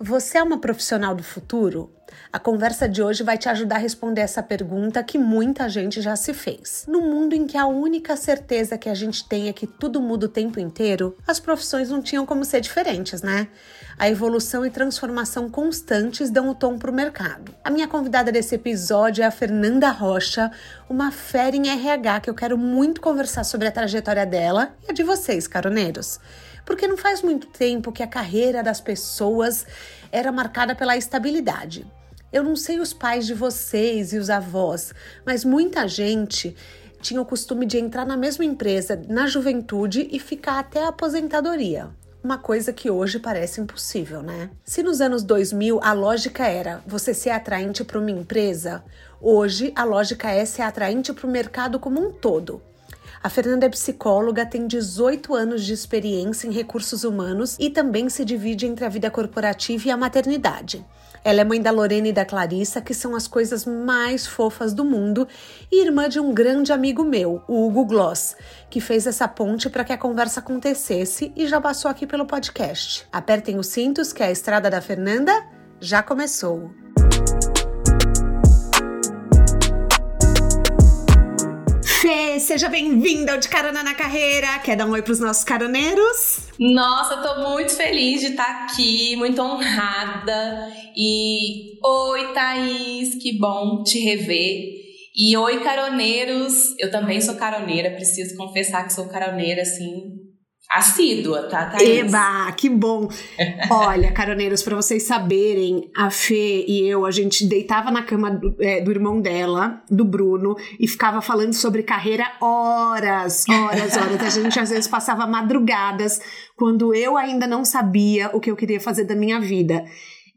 Você é uma profissional do futuro? A conversa de hoje vai te ajudar a responder essa pergunta que muita gente já se fez. No mundo em que a única certeza que a gente tem é que tudo muda o tempo inteiro, as profissões não tinham como ser diferentes, né? A evolução e transformação constantes dão o tom para o mercado. A minha convidada desse episódio é a Fernanda Rocha, uma fera em RH que eu quero muito conversar sobre a trajetória dela e a de vocês, caroneiros porque não faz muito tempo que a carreira das pessoas era marcada pela estabilidade. Eu não sei os pais de vocês e os avós, mas muita gente tinha o costume de entrar na mesma empresa na juventude e ficar até a aposentadoria. Uma coisa que hoje parece impossível, né? Se nos anos 2000 a lógica era você ser atraente para uma empresa, hoje a lógica é ser atraente para o mercado como um todo. A Fernanda é psicóloga, tem 18 anos de experiência em recursos humanos e também se divide entre a vida corporativa e a maternidade. Ela é mãe da Lorena e da Clarissa, que são as coisas mais fofas do mundo, e irmã de um grande amigo meu, o Hugo Gloss, que fez essa ponte para que a conversa acontecesse e já passou aqui pelo podcast. Apertem os cintos que a estrada da Fernanda já começou. Seja bem-vinda ao De Carona na Carreira. Quer dar um oi pros nossos caroneiros? Nossa, tô muito feliz de estar aqui, muito honrada. E oi, Thaís, que bom te rever. E oi, caroneiros. Eu também sou caroneira, preciso confessar que sou caroneira, assim, assídua, tá, Thaís? Eba, que bom! Olha, caroneiros, para vocês saberem, a Fê e eu, a gente deitava na cama do, é, do, irmão dela, do Bruno, e ficava falando sobre carreira horas, horas, horas. A gente às vezes passava madrugadas, quando eu ainda não sabia o que eu queria fazer da minha vida.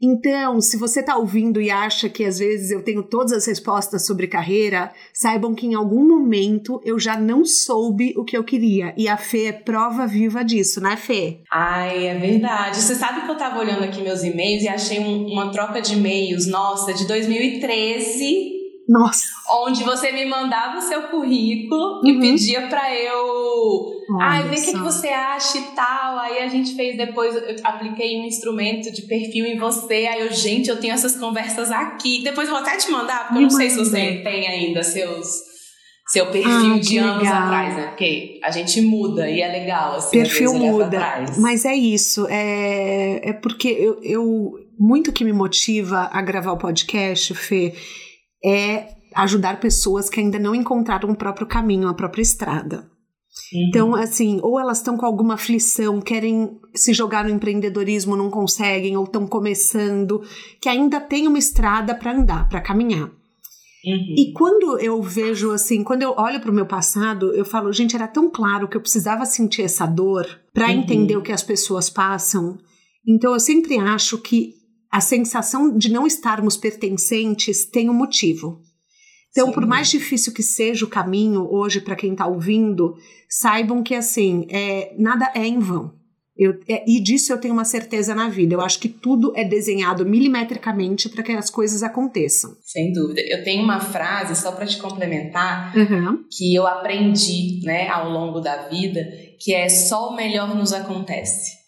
Então, se você está ouvindo e acha que às vezes eu tenho todas as respostas sobre carreira, saibam que em algum momento eu já não soube o que eu queria. E a Fê é prova viva disso, né, Fê? Ai, é verdade. Você sabe que eu estava olhando aqui meus e-mails e achei um, uma troca de e-mails, nossa, de 2013 nossa. Onde você me mandava o seu currículo uhum. e pedia para eu. Ai, ver o que, que você acha e tal. Aí a gente fez depois, eu apliquei um instrumento de perfil em você. Aí eu, gente, eu tenho essas conversas aqui. Depois eu vou até te mandar, porque me eu não sei se você tem ainda seus seu perfil ah, de anos legal. atrás, né? Porque a gente muda e é legal, assim, perfil muda. Mas é isso, é, é porque eu, eu muito que me motiva a gravar o podcast, Fê, é ajudar pessoas que ainda não encontraram o próprio caminho, a própria estrada. Uhum. Então, assim, ou elas estão com alguma aflição, querem se jogar no empreendedorismo, não conseguem, ou estão começando, que ainda tem uma estrada para andar, para caminhar. Uhum. E quando eu vejo assim, quando eu olho para o meu passado, eu falo, gente, era tão claro que eu precisava sentir essa dor para uhum. entender o que as pessoas passam. Então eu sempre acho que a sensação de não estarmos pertencentes tem um motivo. Então, Sim. por mais difícil que seja o caminho hoje para quem está ouvindo, saibam que assim, é, nada é em vão. Eu, é, e disso eu tenho uma certeza na vida. Eu acho que tudo é desenhado milimetricamente para que as coisas aconteçam. Sem dúvida. Eu tenho uma frase, só para te complementar, uhum. que eu aprendi né, ao longo da vida, que é só o melhor nos acontece.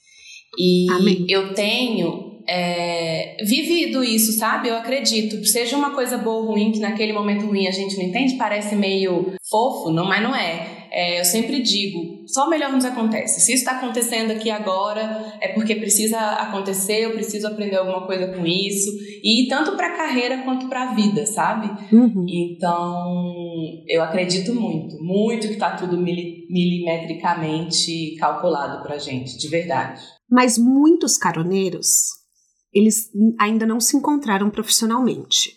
E Amém. eu tenho é, vivido isso, sabe? Eu acredito. Seja uma coisa boa ou ruim, que naquele momento ruim a gente não entende, parece meio fofo, não, mas não é. é eu sempre digo, só o melhor nos acontece. Se isso está acontecendo aqui agora, é porque precisa acontecer, eu preciso aprender alguma coisa com isso. E tanto para a carreira quanto para a vida, sabe? Uhum. Então, eu acredito muito, muito que está tudo milimetricamente calculado para gente, de verdade. Mas muitos caroneiros eles ainda não se encontraram profissionalmente.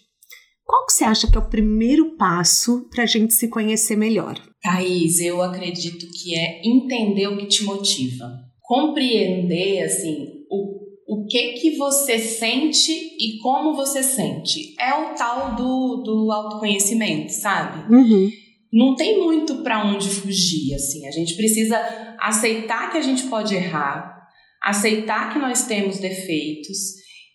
Qual que você acha que é o primeiro passo para a gente se conhecer melhor? Thaís, eu acredito que é entender o que te motiva. Compreender, assim, o o que que você sente e como você sente. É o tal do, do autoconhecimento, sabe? Uhum. Não tem muito para onde fugir, assim. A gente precisa aceitar que a gente pode errar, aceitar que nós temos defeitos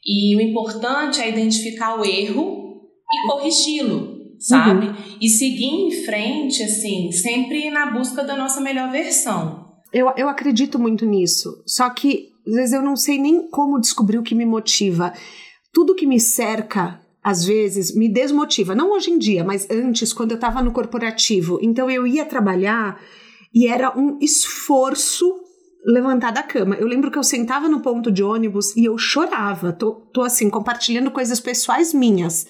e o importante é identificar o erro e corrigi-lo, sabe? Uhum. E seguir em frente, assim, sempre na busca da nossa melhor versão. Eu, eu acredito muito nisso. Só que às vezes eu não sei nem como descobrir o que me motiva. Tudo que me cerca, às vezes, me desmotiva. Não hoje em dia, mas antes, quando eu estava no corporativo. Então eu ia trabalhar e era um esforço levantar da cama. Eu lembro que eu sentava no ponto de ônibus e eu chorava. Tô, tô assim, compartilhando coisas pessoais minhas.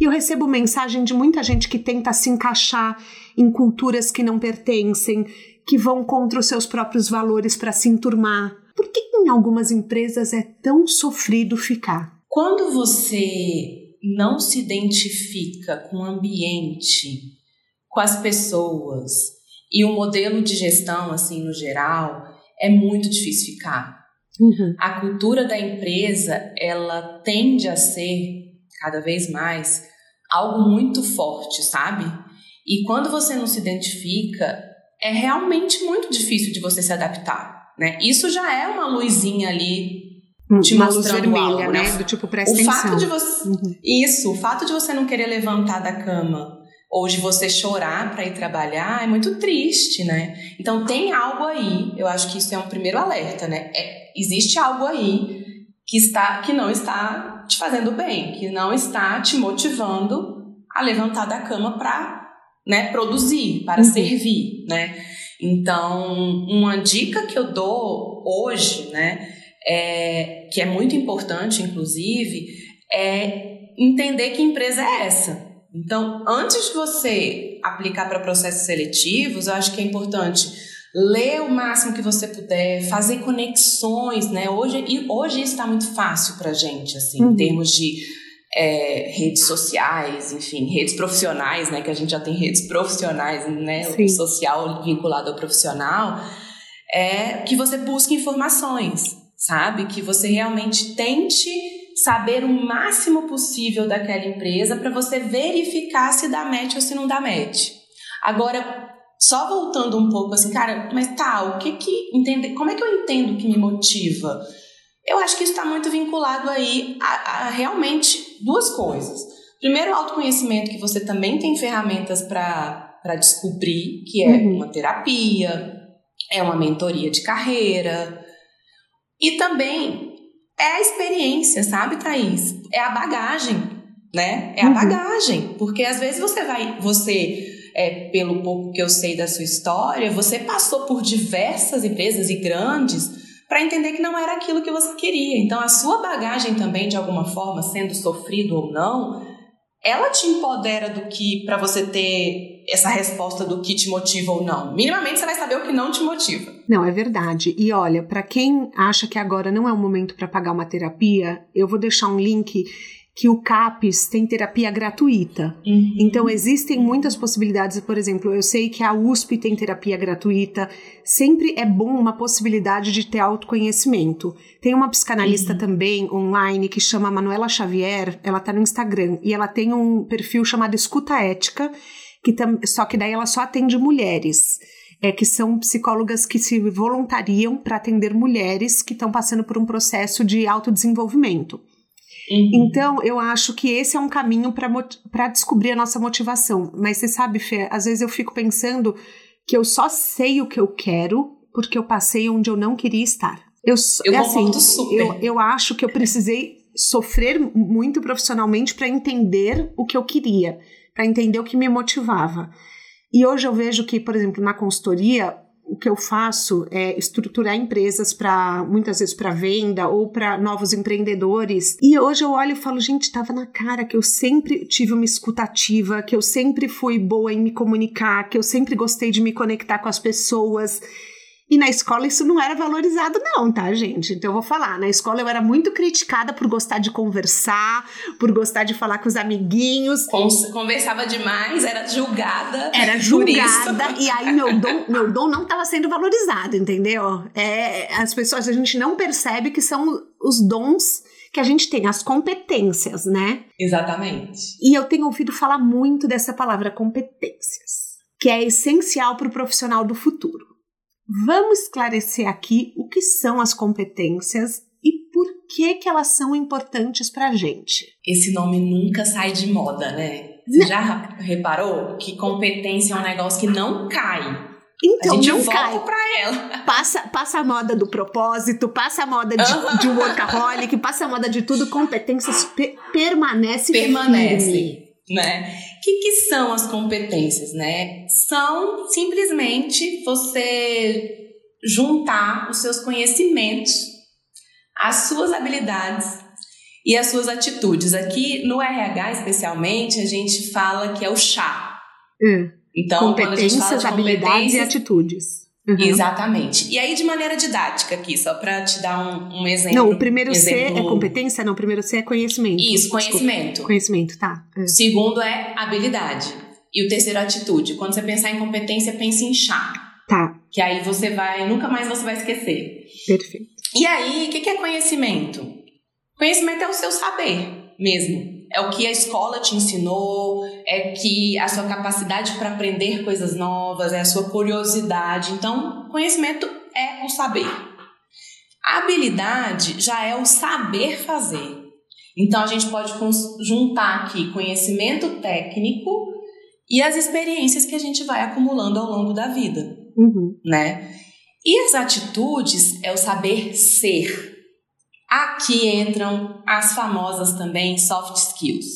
E eu recebo mensagem de muita gente que tenta se encaixar em culturas que não pertencem, que vão contra os seus próprios valores para se enturmar. Por que em algumas empresas é tão sofrido ficar? Quando você não se identifica com o ambiente, com as pessoas e o modelo de gestão, assim, no geral, é muito difícil ficar. Uhum. A cultura da empresa, ela tende a ser, cada vez mais, algo muito forte, sabe? E quando você não se identifica, é realmente muito difícil de você se adaptar, né? Isso já é uma luzinha ali hum, te uma luz vermelha, algo, né? né? Do tipo presta o atenção. Fato de você, uhum. Isso, o fato de você não querer levantar da cama ou de você chorar para ir trabalhar é muito triste, né? Então tem algo aí, eu acho que isso é um primeiro alerta, né? É, existe algo aí que está que não está te fazendo bem, que não está te motivando a levantar da cama para, né, produzir, para uhum. servir, né? Então, uma dica que eu dou hoje, né, é, que é muito importante, inclusive, é entender que empresa é essa. Então, antes de você aplicar para processos seletivos, eu acho que é importante ler o máximo que você puder, fazer conexões, né? Hoje, e hoje isso está muito fácil para gente, assim, uhum. em termos de é, redes sociais, enfim, redes profissionais, né? Que a gente já tem redes profissionais, né? Sim. O social vinculado ao profissional, é que você busque informações, sabe? Que você realmente tente saber o máximo possível daquela empresa para você verificar se dá match ou se não dá match. Agora, só voltando um pouco assim, cara, mas tá, o que que entender, como é que eu entendo o que me motiva? Eu acho que isso está muito vinculado aí a, a, realmente duas coisas. Primeiro, o autoconhecimento, que você também tem ferramentas para descobrir, que é uhum. uma terapia, é uma mentoria de carreira. E também é a experiência, sabe, Thaís? É a bagagem, né? É a uhum. bagagem. Porque às vezes você vai, você, é, pelo pouco que eu sei da sua história, você passou por diversas empresas e grandes para entender que não era aquilo que você queria. Então a sua bagagem também, de alguma forma, sendo sofrido ou não, ela te empodera do que para você ter essa resposta do que te motiva ou não. Minimamente você vai saber o que não te motiva. Não, é verdade. E olha, para quem acha que agora não é o momento para pagar uma terapia, eu vou deixar um link que o CAPES tem terapia gratuita. Uhum. Então, existem muitas possibilidades. Por exemplo, eu sei que a USP tem terapia gratuita. Sempre é bom uma possibilidade de ter autoconhecimento. Tem uma psicanalista uhum. também online que chama Manuela Xavier. Ela está no Instagram e ela tem um perfil chamado Escuta Ética que tam, só que daí ela só atende mulheres. É, que são psicólogas que se voluntariam para atender mulheres que estão passando por um processo de autodesenvolvimento. Uhum. Então, eu acho que esse é um caminho para descobrir a nossa motivação. Mas você sabe, Fê, às vezes eu fico pensando que eu só sei o que eu quero porque eu passei onde eu não queria estar. Eu, eu é assim, super. Eu, eu acho que eu precisei sofrer muito profissionalmente para entender o que eu queria para entender o que me motivava. E hoje eu vejo que, por exemplo, na consultoria, o que eu faço é estruturar empresas para muitas vezes para venda ou para novos empreendedores. E hoje eu olho e falo, gente, estava na cara que eu sempre tive uma escutativa, que eu sempre fui boa em me comunicar, que eu sempre gostei de me conectar com as pessoas. E na escola isso não era valorizado, não, tá, gente? Então eu vou falar. Na escola eu era muito criticada por gostar de conversar, por gostar de falar com os amiguinhos. Conversava demais, era julgada. Era julgada. E aí meu dom, meu dom não estava sendo valorizado, entendeu? É, as pessoas, a gente não percebe que são os dons que a gente tem, as competências, né? Exatamente. E eu tenho ouvido falar muito dessa palavra competências, que é essencial para o profissional do futuro. Vamos esclarecer aqui o que são as competências e por que que elas são importantes para a gente. Esse nome nunca sai de moda, né? Você já reparou que competência é um negócio que não cai? Então, a gente não volta cai. pra ela. Passa, passa a moda do propósito, passa a moda de, de workaholic, passa a moda de tudo, competências pe permanece Permanece, firme. Né? O que, que são as competências, né? São simplesmente você juntar os seus conhecimentos, as suas habilidades e as suas atitudes. Aqui no RH, especialmente, a gente fala que é o chá. Hum. Então, competências, habilidades e atitudes. Uhum. Exatamente. E aí, de maneira didática aqui, só para te dar um, um, exemplo. Não, o primeiro exemplo... C é competência? Não, o primeiro C é conhecimento. Isso, conhecimento. Desculpa. Conhecimento, tá. É. Segundo é habilidade. E o terceiro, atitude. Quando você pensar em competência, pense em chá. Tá. Que aí você vai, nunca mais você vai esquecer. Perfeito. E aí, o que, que é conhecimento? Conhecimento é o seu saber mesmo. É o que a escola te ensinou, é que a sua capacidade para aprender coisas novas, é a sua curiosidade. Então, conhecimento é o saber. A habilidade já é o saber fazer. Então, a gente pode juntar aqui conhecimento técnico e as experiências que a gente vai acumulando ao longo da vida, uhum. né? E as atitudes é o saber ser. Aqui entram as famosas também soft skills,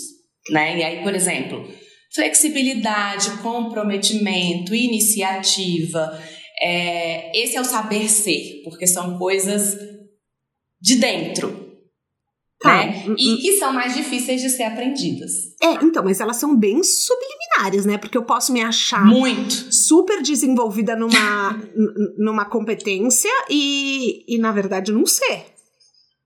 né? E aí, por exemplo, flexibilidade, comprometimento, iniciativa. É, esse é o saber ser, porque são coisas de dentro. Tá. Né? E que são mais difíceis de ser aprendidas. É, então, mas elas são bem subliminares, né? Porque eu posso me achar muito super desenvolvida numa, numa competência e, e, na verdade, não ser.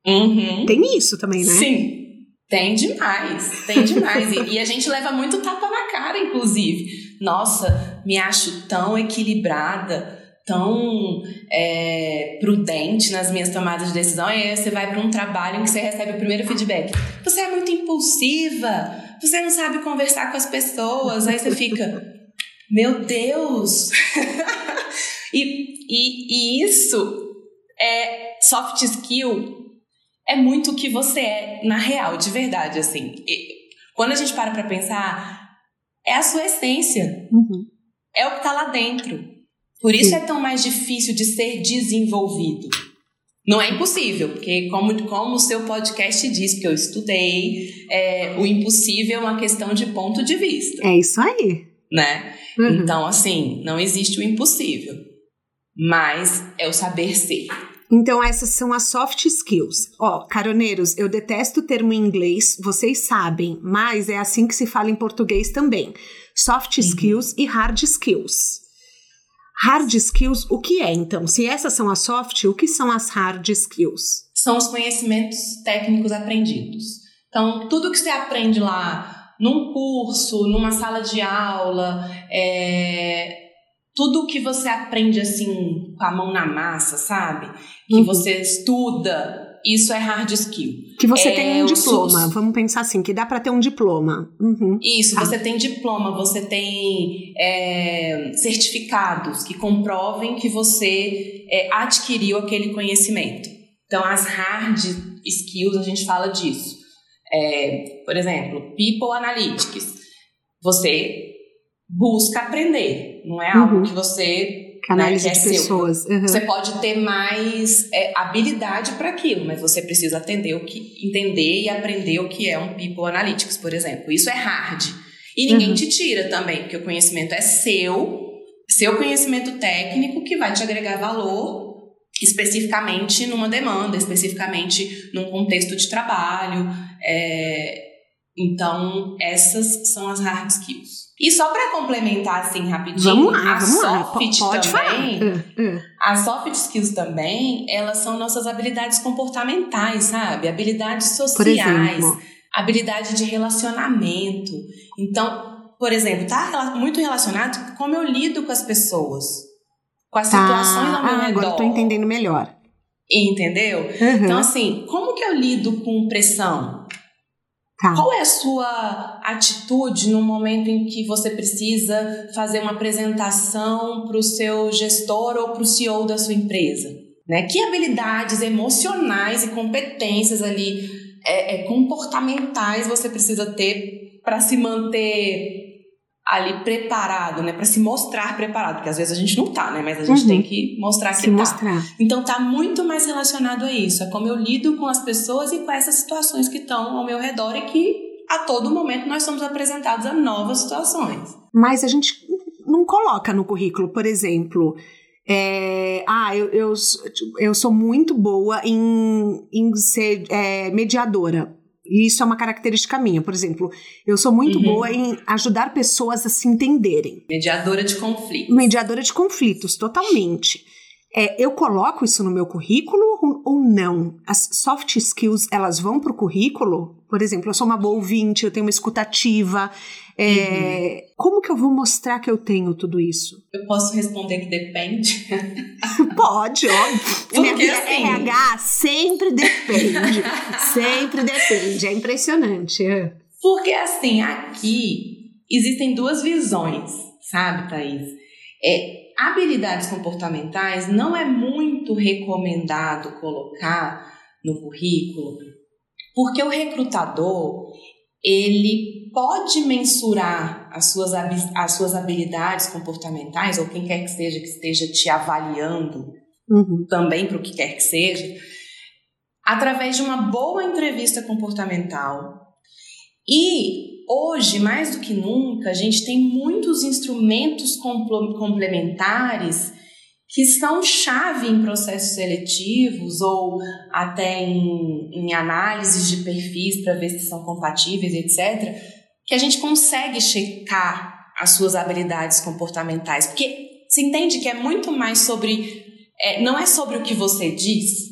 Uhum. Tem isso também, né? Sim. Tem demais, tem demais. e, e, a gente leva muito tapa na cara, inclusive. Nossa, me acho tão equilibrada, tão é, prudente nas minhas tomadas de decisão. E aí você vai para um trabalho em que você recebe o primeiro feedback. Você é muito impulsiva, você não sabe conversar com as pessoas. Aí você fica, meu Deus! e, e, e isso é soft skill é muito o que você é na real, de verdade, assim. E quando a gente para pra pensar, é a sua essência. Uhum. É o que tá lá dentro. Por isso Sim. é tão mais difícil de ser desenvolvido. Não é impossível, porque como, como o seu podcast diz, porque eu estudei, é, o impossível é uma questão de ponto de vista. É isso aí. Né? Uhum. Então, assim, não existe o impossível. Mas é o saber ser. Então, essas são as soft skills. Ó, caroneiros, eu detesto o termo em inglês, vocês sabem, mas é assim que se fala em português também. Soft uhum. skills e hard skills. Hard skills, o que é então? Se essas são as soft, o que são as hard skills? São os conhecimentos técnicos aprendidos. Então, tudo que você aprende lá num curso, numa sala de aula, é, tudo que você aprende assim com a mão na massa, sabe? Que uhum. você estuda, isso é hard skill. Que você é, tem um diploma, vamos pensar assim, que dá para ter um diploma. Uhum. Isso, ah. você tem diploma, você tem é, certificados que comprovem que você é, adquiriu aquele conhecimento. Então, as hard skills, a gente fala disso. É, por exemplo, People Analytics. Você busca aprender, não é algo uhum. que você Canaliza né, é pessoas. Uhum. Você pode ter mais é, habilidade para aquilo, mas você precisa atender o que, entender e aprender o que é um People Analytics, por exemplo. Isso é hard. E ninguém uhum. te tira também, porque o conhecimento é seu, seu conhecimento técnico que vai te agregar valor especificamente numa demanda, especificamente num contexto de trabalho. É, então, essas são as hard skills. E só para complementar assim rapidinho, vamos lá, a vamos soft lá. Pode também, uh, uh. as soft skills também, elas são nossas habilidades comportamentais, sabe? Habilidades sociais, habilidade de relacionamento. Então, por exemplo, tá muito relacionado com como eu lido com as pessoas, com as tá. situações ao meu ah, redor. Agora estou entendendo melhor. Entendeu? Uhum. Então, assim, como que eu lido com pressão? Tá. Qual é a sua atitude no momento em que você precisa fazer uma apresentação para o seu gestor ou para o CEO da sua empresa? Né? Que habilidades emocionais e competências ali é, é, comportamentais você precisa ter para se manter ali preparado, né, para se mostrar preparado, porque às vezes a gente não tá, né, mas a gente uhum. tem que mostrar que se tá. Mostrar. Então tá muito mais relacionado a isso, é como eu lido com as pessoas e com essas situações que estão ao meu redor e que a todo momento nós somos apresentados a novas situações. Mas a gente não coloca no currículo, por exemplo, é, ah, eu, eu, eu sou muito boa em, em ser é, mediadora. E isso é uma característica minha. Por exemplo, eu sou muito uhum. boa em ajudar pessoas a se entenderem. Mediadora de conflitos. Mediadora de conflitos, totalmente. É, eu coloco isso no meu currículo ou não? As soft skills, elas vão para o currículo? Por exemplo, eu sou uma boa ouvinte, eu tenho uma escutativa. É, uhum. Como que eu vou mostrar que eu tenho tudo isso? Eu posso responder que depende? Pode, óbvio. Porque Minha assim... RH sempre depende. sempre depende. É impressionante. Porque assim, aqui existem duas visões, sabe, Thaís? É, habilidades comportamentais não é muito recomendado colocar no currículo, porque o recrutador ele pode mensurar as suas, as suas habilidades comportamentais, ou quem quer que seja que esteja te avaliando, uhum. também para o que quer que seja, através de uma boa entrevista comportamental. E hoje, mais do que nunca, a gente tem muitos instrumentos complementares que são chave em processos seletivos ou até em, em análises de perfis para ver se são compatíveis, etc., que a gente consegue checar as suas habilidades comportamentais. Porque se entende que é muito mais sobre. É, não é sobre o que você diz,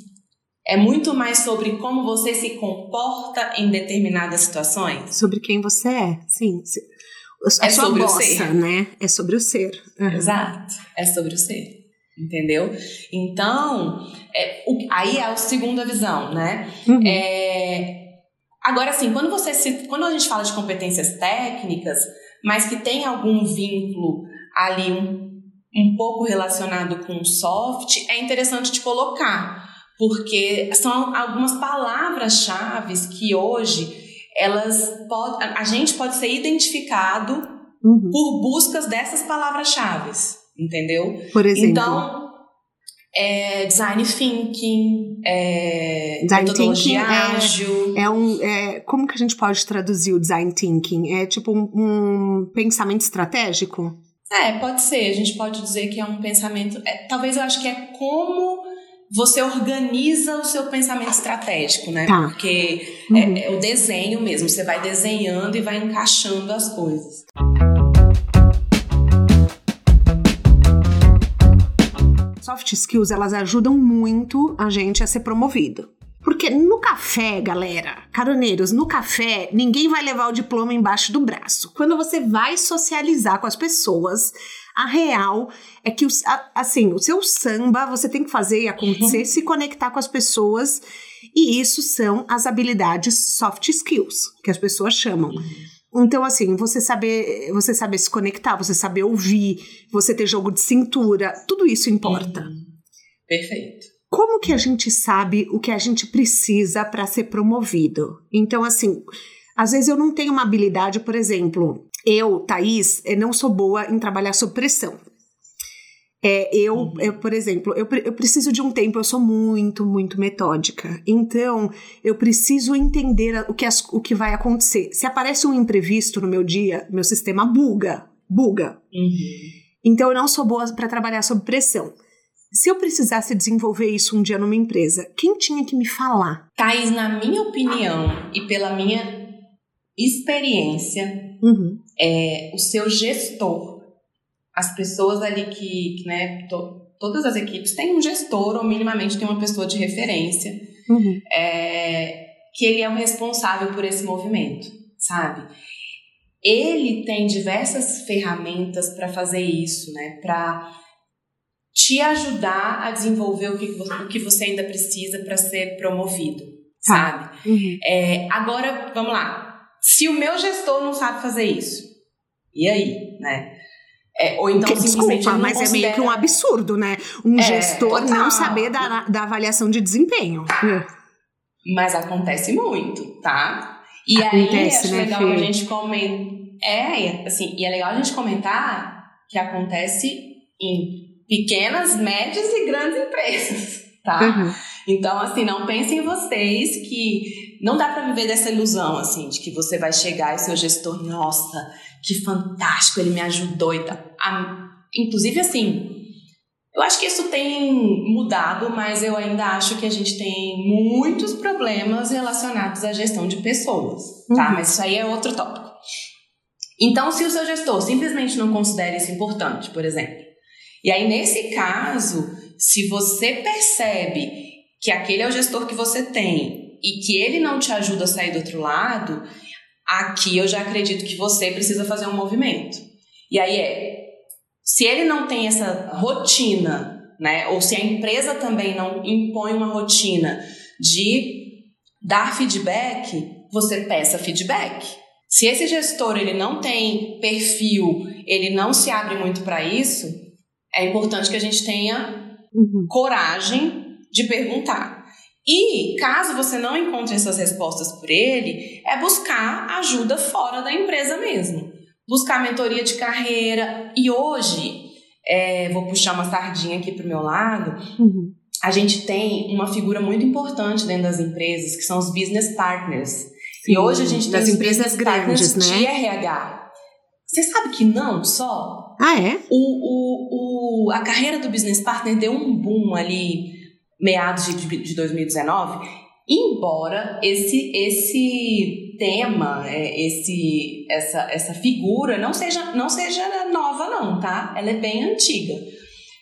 é muito mais sobre como você se comporta em determinadas situações. Sobre quem você é, sim. A é sobre bossa, o ser, né? É sobre o ser. Uhum. Exato. É sobre o ser. Entendeu? Então, é, o, aí é a segunda visão, né? Uhum. É, agora, assim, quando você se, quando a gente fala de competências técnicas, mas que tem algum vínculo ali um, um pouco relacionado com soft, é interessante te colocar porque são algumas palavras-chave que hoje elas pode, a gente pode ser identificado uhum. por buscas dessas palavras-chave, entendeu? Por exemplo. Então, é, design thinking, é, design metodologia thinking é- ágil. É, é um, é, como que a gente pode traduzir o design thinking? É tipo um, um pensamento estratégico? É, pode ser. A gente pode dizer que é um pensamento. É, talvez eu acho que é como você organiza o seu pensamento estratégico, né? Tá. Porque uhum. é, é o desenho mesmo, você vai desenhando e vai encaixando as coisas. Soft skills, elas ajudam muito a gente a ser promovido. Porque no café, galera, caroneiros, no café, ninguém vai levar o diploma embaixo do braço. Quando você vai socializar com as pessoas, a real é que, assim, o seu samba você tem que fazer e acontecer, uhum. se conectar com as pessoas, e isso são as habilidades soft skills, que as pessoas chamam. Uhum. Então, assim, você saber, você saber se conectar, você saber ouvir, você ter jogo de cintura, tudo isso importa. Uhum. Perfeito. Como que a gente sabe o que a gente precisa para ser promovido? Então, assim, às vezes eu não tenho uma habilidade, por exemplo, eu, Thaís, eh, não sou boa em trabalhar sob pressão. É, eu, uhum. eu, por exemplo, eu, eu preciso de um tempo, eu sou muito, muito metódica. Então, eu preciso entender o que, as, o que vai acontecer. Se aparece um imprevisto no meu dia, meu sistema buga. Buga. Uhum. Então, eu não sou boa para trabalhar sob pressão. Se eu precisasse desenvolver isso um dia numa empresa, quem tinha que me falar? Thais, na minha opinião e pela minha experiência, uhum. é, o seu gestor, as pessoas ali que, né, to, todas as equipes têm um gestor ou minimamente tem uma pessoa de referência, uhum. é, que ele é o responsável por esse movimento, sabe? Ele tem diversas ferramentas para fazer isso, né? Para te ajudar a desenvolver o que, o que você ainda precisa para ser promovido, tá. sabe? Uhum. É, agora, vamos lá. Se o meu gestor não sabe fazer isso, e aí, né? É, ou então, que, desculpa, mas considera... é meio que um absurdo, né? Um é, gestor total. não saber da, da avaliação de desempenho. Mas acontece muito, tá? E acontece, aí, né, legal que a gente comenta. É, assim, e é legal a gente comentar que acontece em pequenas, médias e grandes empresas, tá? Uhum. Então, assim, não pensem em vocês que não dá para viver dessa ilusão, assim, de que você vai chegar e seu gestor, nossa, que fantástico, ele me ajudou e tal. inclusive, assim, eu acho que isso tem mudado, mas eu ainda acho que a gente tem muitos problemas relacionados à gestão de pessoas, tá? Uhum. Mas isso aí é outro tópico. Então, se o seu gestor simplesmente não considera isso importante, por exemplo, e aí nesse caso, se você percebe que aquele é o gestor que você tem e que ele não te ajuda a sair do outro lado, aqui eu já acredito que você precisa fazer um movimento. E aí é, se ele não tem essa rotina, né, ou se a empresa também não impõe uma rotina de dar feedback, você peça feedback. Se esse gestor ele não tem perfil, ele não se abre muito para isso, é importante que a gente tenha uhum. coragem de perguntar. E caso você não encontre essas respostas por ele, é buscar ajuda fora da empresa mesmo. Buscar mentoria de carreira. E hoje, é, vou puxar uma sardinha aqui para o meu lado, uhum. a gente tem uma figura muito importante dentro das empresas, que são os business partners. Sim, e hoje a gente tem das empresas grandes, né? de RH. Você sabe que não só? Ah, é? O, o, o, a carreira do business partner deu um boom ali meados de, de 2019, embora esse esse tema, é, esse essa essa figura não seja não seja nova não, tá? Ela é bem antiga.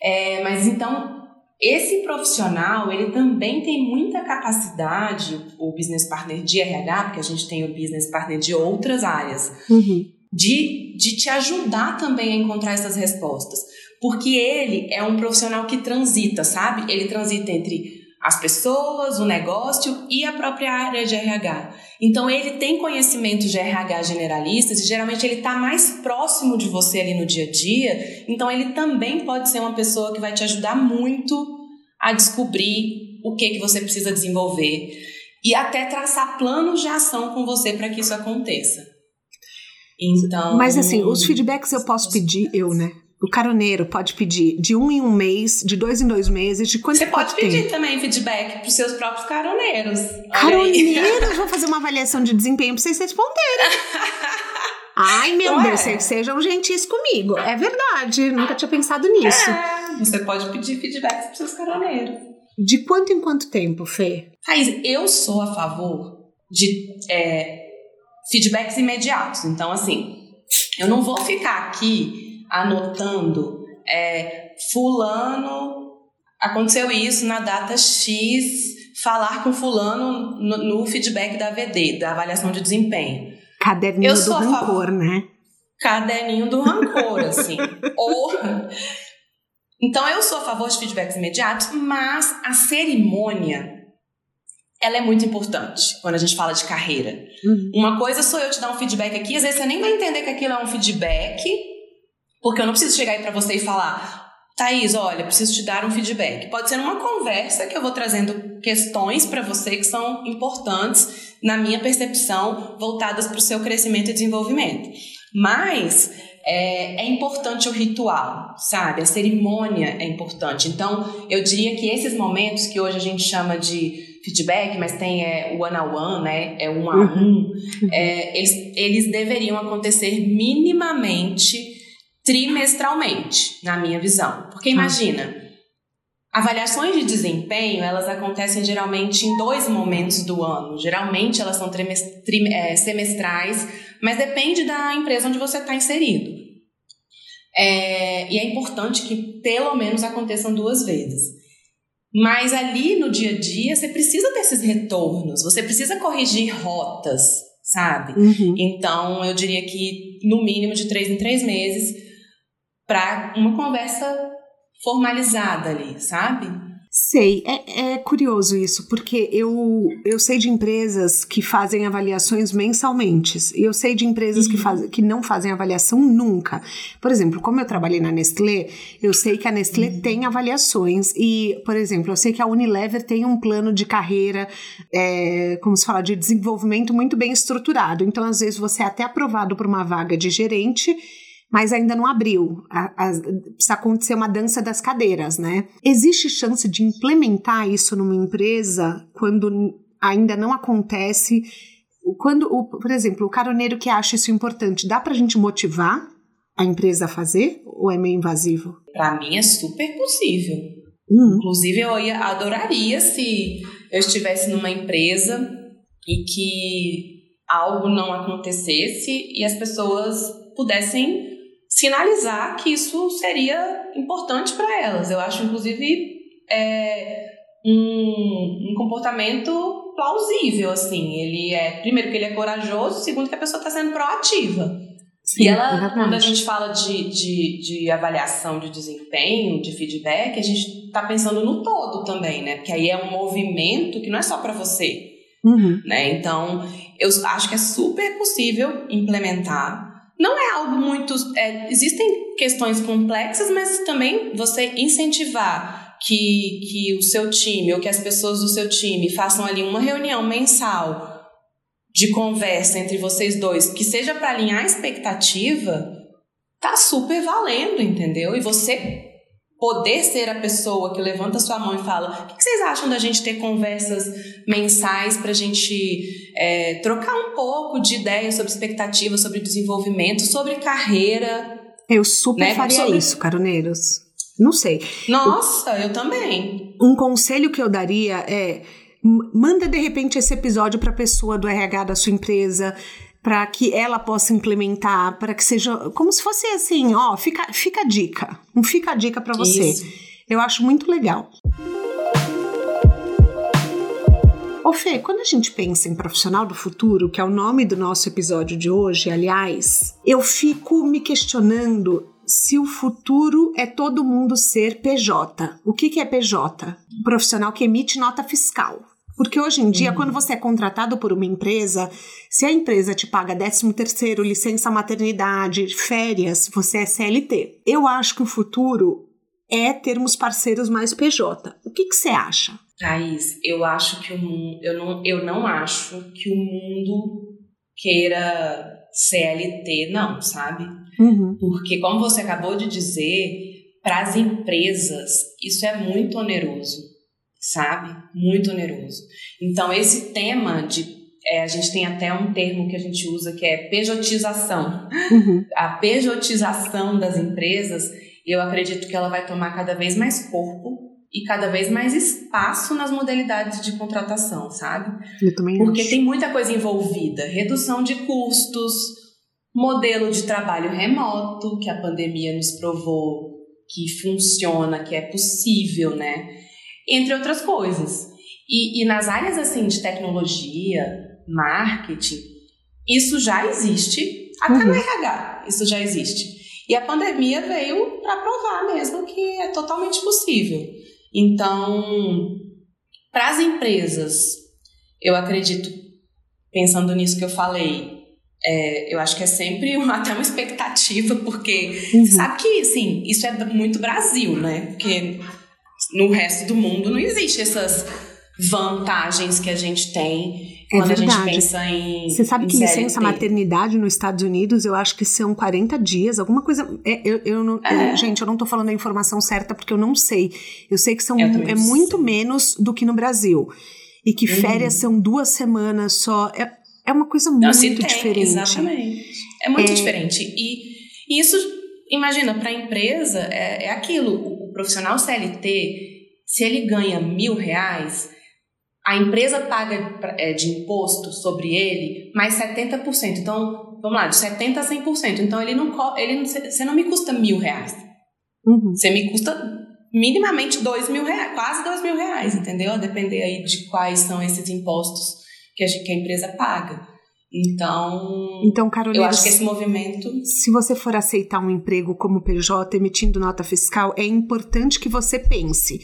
É, mas então esse profissional ele também tem muita capacidade, o business partner de RH, porque a gente tem o business partner de outras áreas, uhum. De, de te ajudar também a encontrar essas respostas. Porque ele é um profissional que transita, sabe? Ele transita entre as pessoas, o negócio e a própria área de RH. Então ele tem conhecimentos de RH generalistas e geralmente ele está mais próximo de você ali no dia a dia. Então ele também pode ser uma pessoa que vai te ajudar muito a descobrir o que que você precisa desenvolver e até traçar planos de ação com você para que isso aconteça. Então, mas assim, os feedbacks eu posso pedir eu, né? O caroneiro pode pedir de um em um mês, de dois em dois meses, de quanto Você pode pedir tempo? também feedback para os seus próprios caroneiros. Caroneiros? Vou fazer uma avaliação de desempenho para vocês responderem. Ai, meu Deus, é. sejam gentis comigo. É verdade, nunca tinha pensado nisso. É, você pode pedir feedbacks para os seus caroneiros. De quanto em quanto tempo, Fê? Thaís, eu sou a favor de é, feedbacks imediatos. Então, assim, eu não vou ficar aqui anotando é, fulano aconteceu isso na data X, falar com fulano no, no feedback da VD, da avaliação de desempenho. Caderninho do rancor, né? Caderninho do rancor, assim. Ou então eu sou a favor de feedbacks imediatos, mas a cerimônia ela é muito importante quando a gente fala de carreira. Uhum. Uma coisa sou eu te dar um feedback aqui, às vezes você nem vai entender que aquilo é um feedback, porque eu não preciso chegar aí para você e falar, Thaís, olha, preciso te dar um feedback. Pode ser numa conversa que eu vou trazendo questões para você que são importantes na minha percepção, voltadas para o seu crescimento e desenvolvimento. Mas é, é, importante o ritual, sabe? A cerimônia é importante. Então, eu diria que esses momentos que hoje a gente chama de feedback, mas tem é, o one on one, né? É um a um. Uhum. É, eles, eles deveriam acontecer minimamente trimestralmente, na minha visão. Porque imagina, avaliações de desempenho, elas acontecem geralmente em dois momentos do ano. Geralmente elas são é, semestrais, mas depende da empresa onde você está inserido. É, e é importante que pelo menos aconteçam duas vezes. Mas ali no dia a dia você precisa desses retornos, você precisa corrigir rotas, sabe? Uhum. Então eu diria que no mínimo de três em três meses para uma conversa formalizada ali, sabe? Sei, é, é, curioso isso, porque eu, eu sei de empresas que fazem avaliações mensalmente, e eu sei de empresas uhum. que, faz, que não fazem avaliação nunca. Por exemplo, como eu trabalhei na Nestlé, eu sei que a Nestlé uhum. tem avaliações, e, por exemplo, eu sei que a Unilever tem um plano de carreira, é, como se fala, de desenvolvimento muito bem estruturado. Então, às vezes, você é até aprovado para uma vaga de gerente mas ainda não abriu. A, a, precisa acontecer uma dança das cadeiras, né? Existe chance de implementar isso numa empresa quando ainda não acontece? Quando, o, por exemplo, o caroneiro que acha isso importante, dá para a gente motivar a empresa a fazer ou é meio invasivo? Para mim é super possível. Uhum. Inclusive, eu ia, adoraria se eu estivesse numa empresa e que algo não acontecesse e as pessoas pudessem sinalizar que isso seria importante para elas. Eu acho, inclusive, é, um, um, comportamento plausível, assim. Ele é, primeiro, que ele é corajoso, segundo, que a pessoa está sendo proativa. Sim, e ela, exatamente. quando a gente fala de, de, de avaliação de desempenho, de feedback, a gente está pensando no todo também, né? Porque aí é um movimento que não é só para você. Uhum. Né? Então, eu acho que é super possível implementar não é algo muito. É, existem questões complexas, mas também você incentivar que, que o seu time ou que as pessoas do seu time façam ali uma reunião mensal de conversa entre vocês dois, que seja para alinhar a expectativa, tá super valendo, entendeu? E você poder ser a pessoa que levanta sua mão e fala: o que vocês acham da gente ter conversas mensais para a gente é, trocar um pouco de ideias sobre expectativas, sobre desenvolvimento, sobre carreira? Eu super né? faria sobre... isso, caroneiros. Não sei. Nossa, eu, eu também. Um conselho que eu daria é manda de repente esse episódio para a pessoa do RH da sua empresa para que ela possa implementar, para que seja como se fosse assim, ó, fica, fica a dica, um fica a dica para você. Isso. Eu acho muito legal. Ô Fê, quando a gente pensa em profissional do futuro, que é o nome do nosso episódio de hoje, aliás, eu fico me questionando se o futuro é todo mundo ser PJ. O que, que é PJ? Profissional que emite nota fiscal. Porque hoje em dia, uhum. quando você é contratado por uma empresa, se a empresa te paga 13 terceiro, licença maternidade, férias, você é CLT. Eu acho que o futuro é termos parceiros mais PJ. O que, que você acha? Thaís, eu acho que o mundo, eu não, eu não acho que o mundo queira CLT, não, sabe? Uhum. Porque, como você acabou de dizer, para as empresas isso é muito oneroso sabe? Muito oneroso. Então, esse tema de. É, a gente tem até um termo que a gente usa que é pejotização. Uhum. A pejotização das empresas, eu acredito que ela vai tomar cada vez mais corpo e cada vez mais espaço nas modalidades de contratação, sabe? Eu também Porque acho. tem muita coisa envolvida: redução de custos, modelo de trabalho remoto, que a pandemia nos provou que funciona, que é possível, né? Entre outras coisas. E, e nas áreas assim de tecnologia, marketing, isso já existe, até uhum. no RH, isso já existe. E a pandemia veio para provar mesmo que é totalmente possível. Então, para as empresas, eu acredito, pensando nisso que eu falei, é, eu acho que é sempre uma, até uma expectativa, porque uhum. sabe que, assim, isso é muito Brasil, né? Porque no resto do mundo não existe essas vantagens que a gente tem é quando verdade. a gente pensa em. Você sabe que licença maternidade nos Estados Unidos eu acho que são 40 dias, alguma coisa. É, eu, eu não, é. eu, gente, eu não tô falando a informação certa porque eu não sei. Eu sei que são é muito menos do que no Brasil. E que uhum. férias são duas semanas só. É, é uma coisa muito não, tem, diferente. Exatamente. É muito é. diferente. E, e isso, imagina, para a empresa é, é aquilo profissional CLT, se ele ganha mil reais, a empresa paga é, de imposto sobre ele mais 70%. Então, vamos lá, de 70% a 100%. Então, ele não, ele você não me custa mil reais. Uhum. Você me custa minimamente dois mil reais, quase dois mil reais, entendeu? A depender aí de quais são esses impostos que a, que a empresa paga. Então, então Carolina, eu acho que esse movimento. Se você for aceitar um emprego como PJ emitindo nota fiscal, é importante que você pense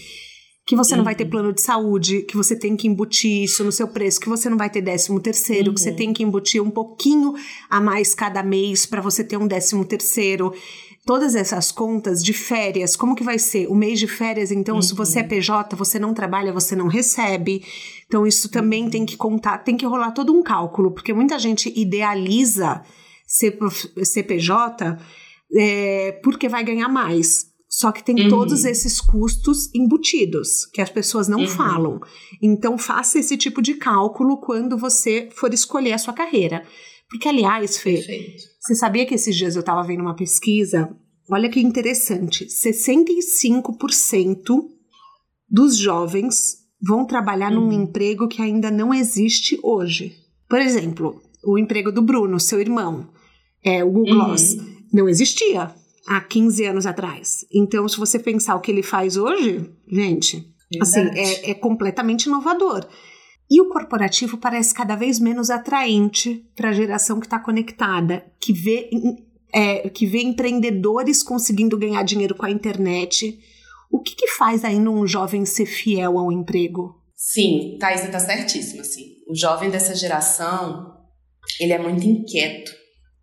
que você uhum. não vai ter uhum. plano de saúde, que você tem que embutir isso no seu preço, que você não vai ter décimo terceiro, uhum. que você uhum. tem que embutir um pouquinho a mais cada mês para você ter um décimo terceiro. Todas essas contas de férias, como que vai ser? O mês de férias, então, uhum. se você é uhum. PJ, você não trabalha, você não recebe. Então, isso também tem que contar, tem que rolar todo um cálculo, porque muita gente idealiza ser, ser PJ é, porque vai ganhar mais. Só que tem uhum. todos esses custos embutidos, que as pessoas não uhum. falam. Então, faça esse tipo de cálculo quando você for escolher a sua carreira. Porque, aliás, Fê, Perfeito. você sabia que esses dias eu estava vendo uma pesquisa? Olha que interessante: 65% dos jovens vão trabalhar uhum. num emprego que ainda não existe hoje. Por exemplo, o emprego do Bruno, seu irmão, é o Google Gloss, uhum. não existia há 15 anos atrás. Então, se você pensar o que ele faz hoje, gente, assim, é, é completamente inovador. E o corporativo parece cada vez menos atraente para a geração que está conectada, que vê, é, que vê empreendedores conseguindo ganhar dinheiro com a internet. O que, que faz ainda um jovem ser fiel ao emprego? Sim, Thais, está certíssima. Assim. O jovem dessa geração, ele é muito inquieto,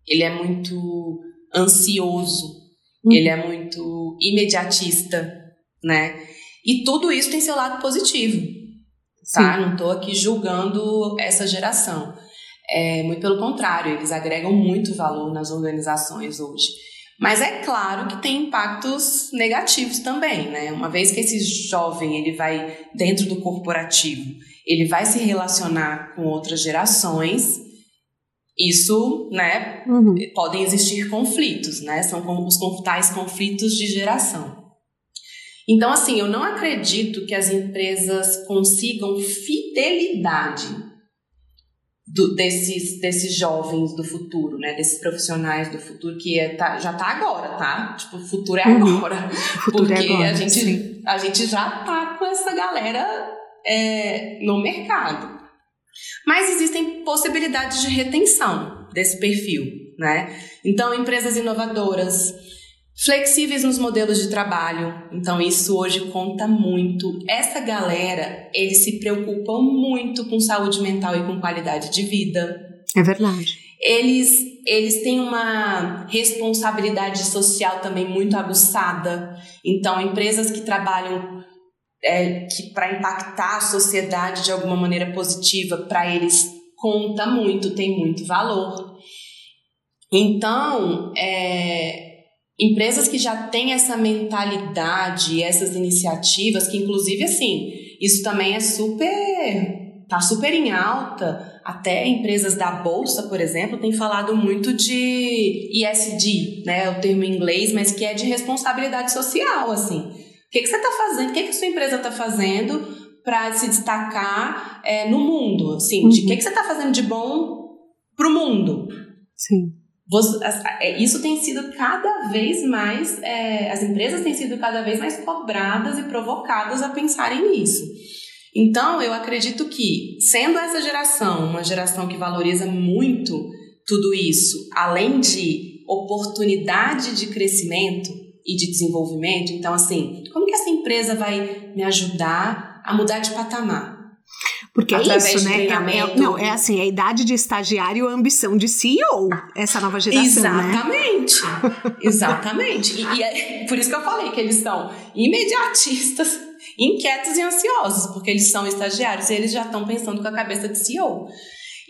ele é muito ansioso, Uhum. Ele é muito imediatista, né? E tudo isso tem seu lado positivo, tá? Sim. Não estou aqui julgando essa geração. É, muito pelo contrário, eles agregam muito valor nas organizações hoje. Mas é claro que tem impactos negativos também, né? Uma vez que esse jovem ele vai dentro do corporativo, ele vai se relacionar com outras gerações, isso, né, uhum. podem existir conflitos, né, são os tais conflitos de geração. Então, assim, eu não acredito que as empresas consigam fidelidade do, desses, desses jovens do futuro, né, desses profissionais do futuro, que é, tá, já tá agora, tá? Tipo, o futuro é uhum. agora. Futuro é porque é agora, a, gente, a gente já tá com essa galera é, no mercado. Mas existem possibilidades de retenção desse perfil, né? Então, empresas inovadoras, flexíveis nos modelos de trabalho. Então, isso hoje conta muito. Essa galera, eles se preocupam muito com saúde mental e com qualidade de vida. É verdade. Eles, eles têm uma responsabilidade social também muito aguçada. Então, empresas que trabalham é, que para impactar a sociedade de alguma maneira positiva, para eles conta muito, tem muito valor. Então, é, empresas que já têm essa mentalidade, essas iniciativas, que inclusive assim, isso também é super, tá super em alta. Até empresas da bolsa, por exemplo, têm falado muito de ESG, né, o termo em inglês, mas que é de responsabilidade social, assim que, que você está fazendo? O que, que a sua empresa está fazendo para se destacar é, no mundo? Assim, uhum. de que, que você está fazendo de bom para o mundo? Sim. É, isso tem sido cada vez mais, é, as empresas têm sido cada vez mais cobradas e provocadas a pensarem nisso. Então, eu acredito que, sendo essa geração uma geração que valoriza muito tudo isso, além de oportunidade de crescimento, e de desenvolvimento. Então, assim, como que essa empresa vai me ajudar a mudar de patamar? Porque é isso, né? É, é, não, é assim, é a idade de estagiário a ambição de CEO, essa nova geração, né? Exatamente. Né? Exatamente. E, e é por isso que eu falei que eles são imediatistas, inquietos e ansiosos, porque eles são estagiários e eles já estão pensando com a cabeça de CEO.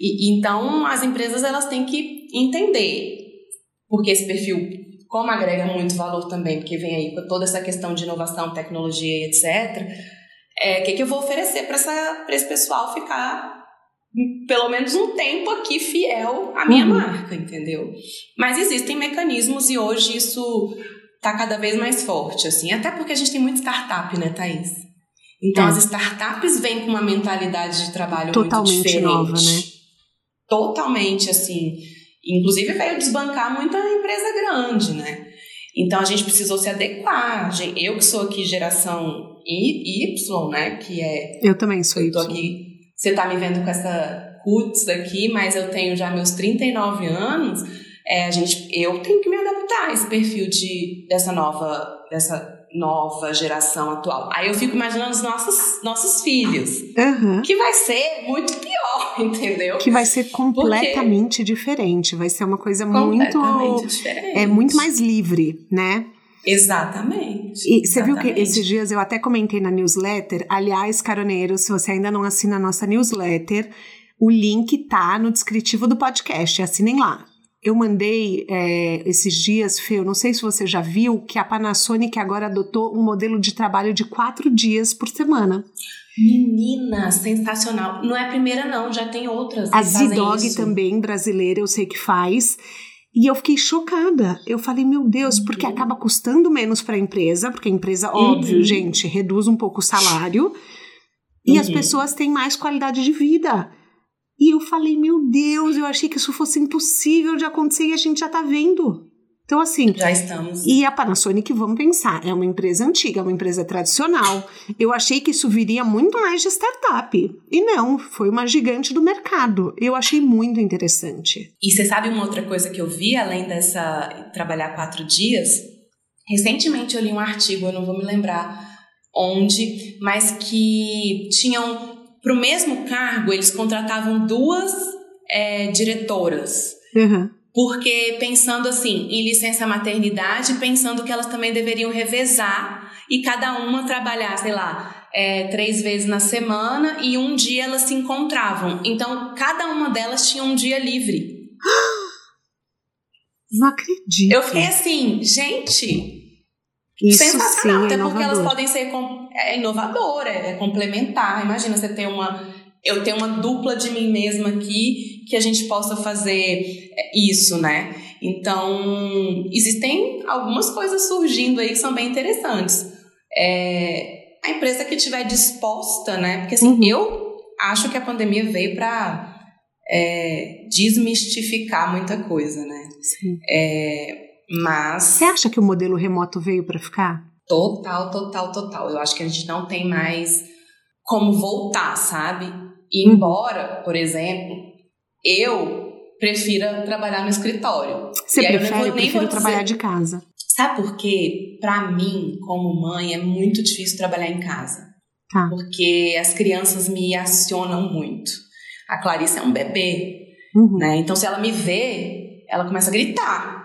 E, então, as empresas elas têm que entender porque esse perfil como agrega muito valor também, porque vem aí com toda essa questão de inovação, tecnologia e etc., é, o que, que eu vou oferecer para esse pessoal ficar pelo menos um tempo aqui fiel à minha uhum. marca, entendeu? Mas existem mecanismos e hoje isso está cada vez mais forte, assim, até porque a gente tem muita startup, né, Thaís? Então é. as startups vêm com uma mentalidade de trabalho Totalmente muito diferente. Nova, né? Totalmente, assim. Inclusive veio desbancar muita empresa grande, né? Então a gente precisou se adequar. Eu que sou aqui geração Y, né? Que é. Eu também sou Y. Aqui, você tá me vendo com essa cuts aqui, mas eu tenho já meus 39 anos, é, a gente, eu tenho que me adaptar a esse perfil de, dessa nova, dessa nova geração atual. Aí eu fico imaginando os nossos, nossos filhos, uhum. que vai ser muito pior, entendeu? Que vai ser completamente Porque... diferente, vai ser uma coisa muito diferente. é muito mais livre, né? Exatamente. E você viu que esses dias eu até comentei na newsletter. Aliás, caroneiro, se você ainda não assina a nossa newsletter, o link tá no descritivo do podcast. Assinem lá. Eu mandei é, esses dias, Fê, eu não sei se você já viu, que a Panasonic agora adotou um modelo de trabalho de quatro dias por semana. Menina, sensacional. Não é a primeira, não, já tem outras. A Z-Dog também, brasileira, eu sei que faz. E eu fiquei chocada. Eu falei, meu Deus, porque uhum. acaba custando menos para a empresa, porque a empresa, uhum. óbvio, gente, reduz um pouco o salário. Uhum. E as uhum. pessoas têm mais qualidade de vida. E eu falei, meu Deus, eu achei que isso fosse impossível de acontecer e a gente já tá vendo. Então, assim. Já estamos. E a Panasonic, vamos pensar, é uma empresa antiga, é uma empresa tradicional. Eu achei que isso viria muito mais de startup. E não, foi uma gigante do mercado. Eu achei muito interessante. E você sabe uma outra coisa que eu vi, além dessa trabalhar quatro dias? Recentemente eu li um artigo, eu não vou me lembrar onde, mas que tinham para o mesmo cargo, eles contratavam duas é, diretoras. Uhum. Porque pensando assim, em licença maternidade, pensando que elas também deveriam revezar e cada uma trabalhar, sei lá, é, três vezes na semana e um dia elas se encontravam. Então, cada uma delas tinha um dia livre. Não acredito. Eu fiquei assim, gente, isso sensacional, sim, até porque elas podem ser é inovadora, é complementar. Imagina você ter uma. Eu tenho uma dupla de mim mesma aqui que a gente possa fazer isso, né? Então, existem algumas coisas surgindo aí que são bem interessantes. É, a empresa que estiver disposta, né? Porque assim, uhum. eu acho que a pandemia veio para é, desmistificar muita coisa, né? Sim. É, mas. Você acha que o modelo remoto veio para ficar? Total, total, total. Eu acho que a gente não tem mais como voltar, sabe? E uhum. embora, por exemplo, eu prefira trabalhar no escritório. Você prefere? Eu, prefiro trabalhar de casa. Sabe por quê? Pra mim, como mãe, é muito difícil trabalhar em casa. Tá. Porque as crianças me acionam muito. A Clarice é um bebê, uhum. né? Então, se ela me vê, ela começa a gritar.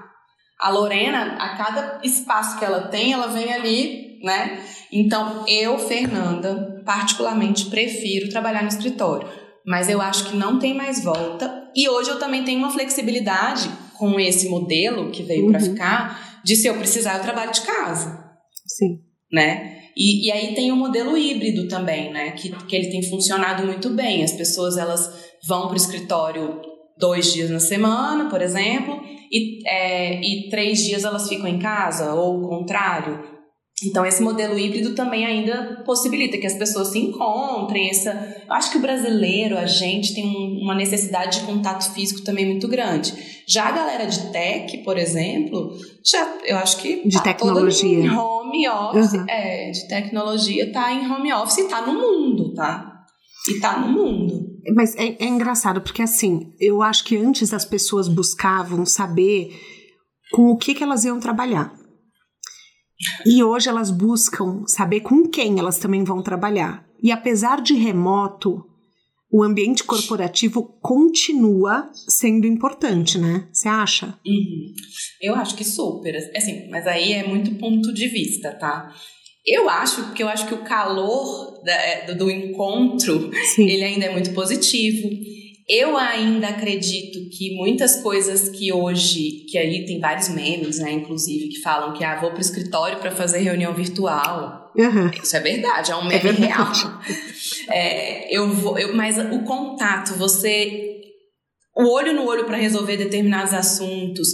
A Lorena, a cada espaço que ela tem, ela vem ali, né? Então, eu, Fernanda, particularmente prefiro trabalhar no escritório, mas eu acho que não tem mais volta. E hoje eu também tenho uma flexibilidade com esse modelo que veio uhum. para ficar, de se eu precisar, eu trabalho de casa. Sim. Né? E, e aí tem o modelo híbrido também, né? Que, que ele tem funcionado muito bem. As pessoas elas vão para o escritório dois dias na semana, por exemplo, e, é, e três dias elas ficam em casa, ou o contrário. Então, esse modelo híbrido também ainda possibilita que as pessoas se encontrem. Essa, eu acho que o brasileiro, a gente, tem uma necessidade de contato físico também muito grande. Já a galera de tech, por exemplo, já eu acho que. De tá tecnologia. Em home office. Uhum. É, de tecnologia, tá em home office e tá no mundo, tá? E tá no mundo. Mas é, é engraçado, porque assim, eu acho que antes as pessoas buscavam saber com o que, que elas iam trabalhar. E hoje elas buscam saber com quem elas também vão trabalhar. E apesar de remoto, o ambiente corporativo continua sendo importante, né? Você acha? Uhum. Eu acho que super. Assim, mas aí é muito ponto de vista, tá? Eu acho, porque eu acho que o calor da, é, do encontro, Sim. ele ainda é muito positivo. Eu ainda acredito que muitas coisas que hoje, que aí tem vários memes, né, inclusive, que falam que ah, vou pro escritório para fazer reunião virtual. Uhum. Isso é verdade, é um meme é real. É, eu vou, eu, mas o contato, você o olho no olho para resolver determinados assuntos,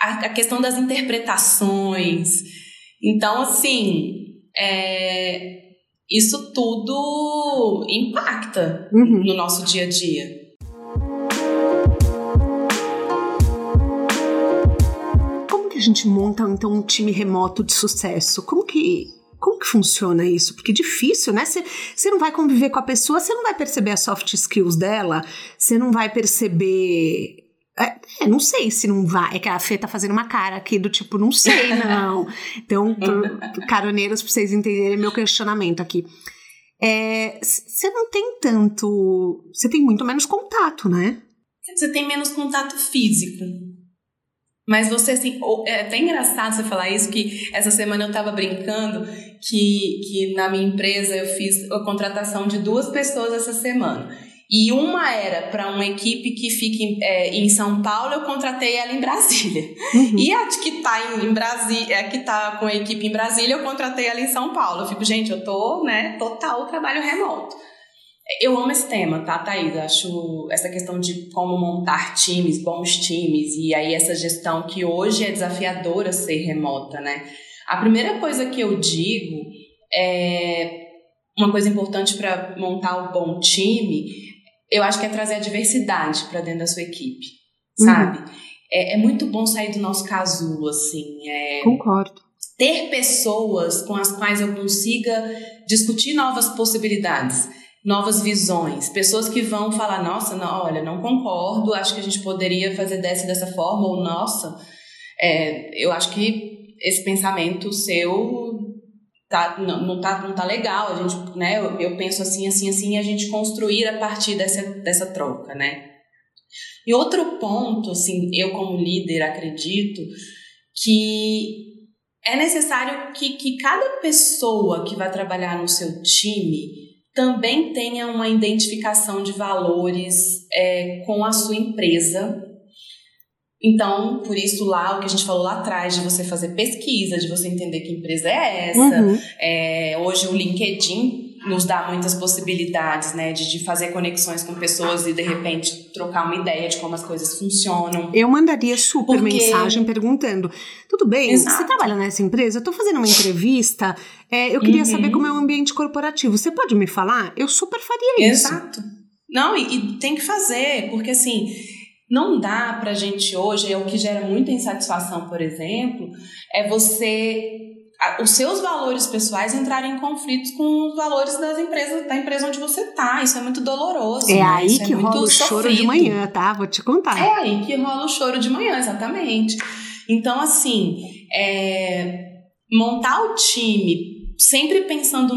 a, a questão das interpretações. Então, assim, é, isso tudo impacta uhum. no nosso dia a dia. Que a gente monta então um time remoto de sucesso? Como que Como que funciona isso? Porque é difícil, né? Você não vai conviver com a pessoa, você não vai perceber as soft skills dela, você não vai perceber é, é, não sei se não vai. É que a Fê tá fazendo uma cara aqui do tipo, não sei, não. então, caroneiros, pra vocês entenderem meu questionamento aqui. Você é, não tem tanto. Você tem muito menos contato, né? Você tem menos contato físico. Mas você, assim, é até engraçado você falar isso, que essa semana eu tava brincando que, que na minha empresa eu fiz a contratação de duas pessoas essa semana. E uma era para uma equipe que fica em, é, em, São Paulo, eu contratei ela em Brasília. Uhum. E a que está em, em Brasília, a que tá com a equipe em Brasília, eu contratei ela em São Paulo. Eu fico, gente, eu tô, né, total trabalho remoto. Eu amo esse tema, tá, Thaís? Acho essa questão de como montar times, bons times, e aí essa gestão que hoje é desafiadora ser remota, né? A primeira coisa que eu digo é uma coisa importante para montar um bom time eu acho que é trazer a diversidade para dentro da sua equipe, uhum. sabe? É, é, muito bom sair do nosso casulo, assim. É, Concordo. Ter pessoas com as quais eu consiga discutir novas possibilidades, novas visões, pessoas que vão falar, nossa, não, olha, não concordo, acho que a gente poderia fazer dessa dessa forma, ou nossa, é, eu acho que esse pensamento seu tá, não, não, tá, não tá legal, a gente, né, eu, eu penso assim, assim, assim, e a gente construir a partir dessa, dessa troca, né. E outro ponto, assim, eu como líder acredito que é necessário que, que cada pessoa que vai trabalhar no seu time também tenha uma identificação de valores é, com a sua empresa então, por isso lá, o que a gente falou lá atrás, de você fazer pesquisa, de você entender que empresa é essa. Uhum. É, hoje o LinkedIn nos dá muitas possibilidades, né, de, de fazer conexões com pessoas e de repente trocar uma ideia de como as coisas funcionam. Eu mandaria super Porque... mensagem perguntando: tudo bem, Exato. você trabalha nessa empresa? Eu estou fazendo uma entrevista, é, eu queria uhum. saber como é o ambiente corporativo. Você pode me falar? Eu super faria isso. Exato. Não, e, e tem que fazer, porque assim não dá para a gente hoje, é o que gera muita insatisfação, por exemplo, é você os seus valores pessoais entrarem em conflitos com os valores das empresas, da empresa onde você está. Isso é muito doloroso. É né? aí Isso é que é rola o choro de manhã, tá? Vou te contar. É aí que rola o choro de manhã, exatamente. Então, assim, é, montar o time sempre pensando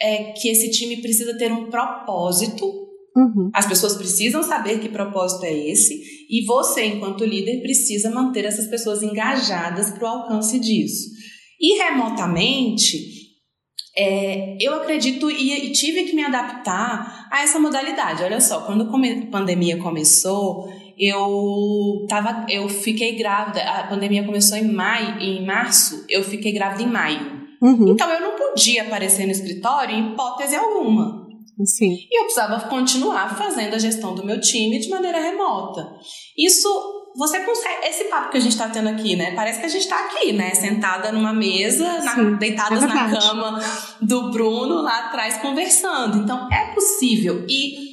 é, que esse time precisa ter um propósito Uhum. As pessoas precisam saber que propósito é esse e você, enquanto líder, precisa manter essas pessoas engajadas para o alcance disso. E remotamente, é, eu acredito e, e, tive que me adaptar a essa modalidade. Olha só, quando a pandemia começou, eu tava, eu fiquei grávida. A pandemia começou em maio, em março. Eu fiquei grávida em maio. Uhum. Então eu não podia aparecer no escritório em hipótese alguma. Sim. E eu precisava continuar fazendo a gestão do meu time de maneira remota. Isso você consegue. Esse papo que a gente está tendo aqui, né? Parece que a gente está aqui, né? Sentada numa mesa, na, deitadas é na cama do Bruno lá atrás conversando. Então é possível. E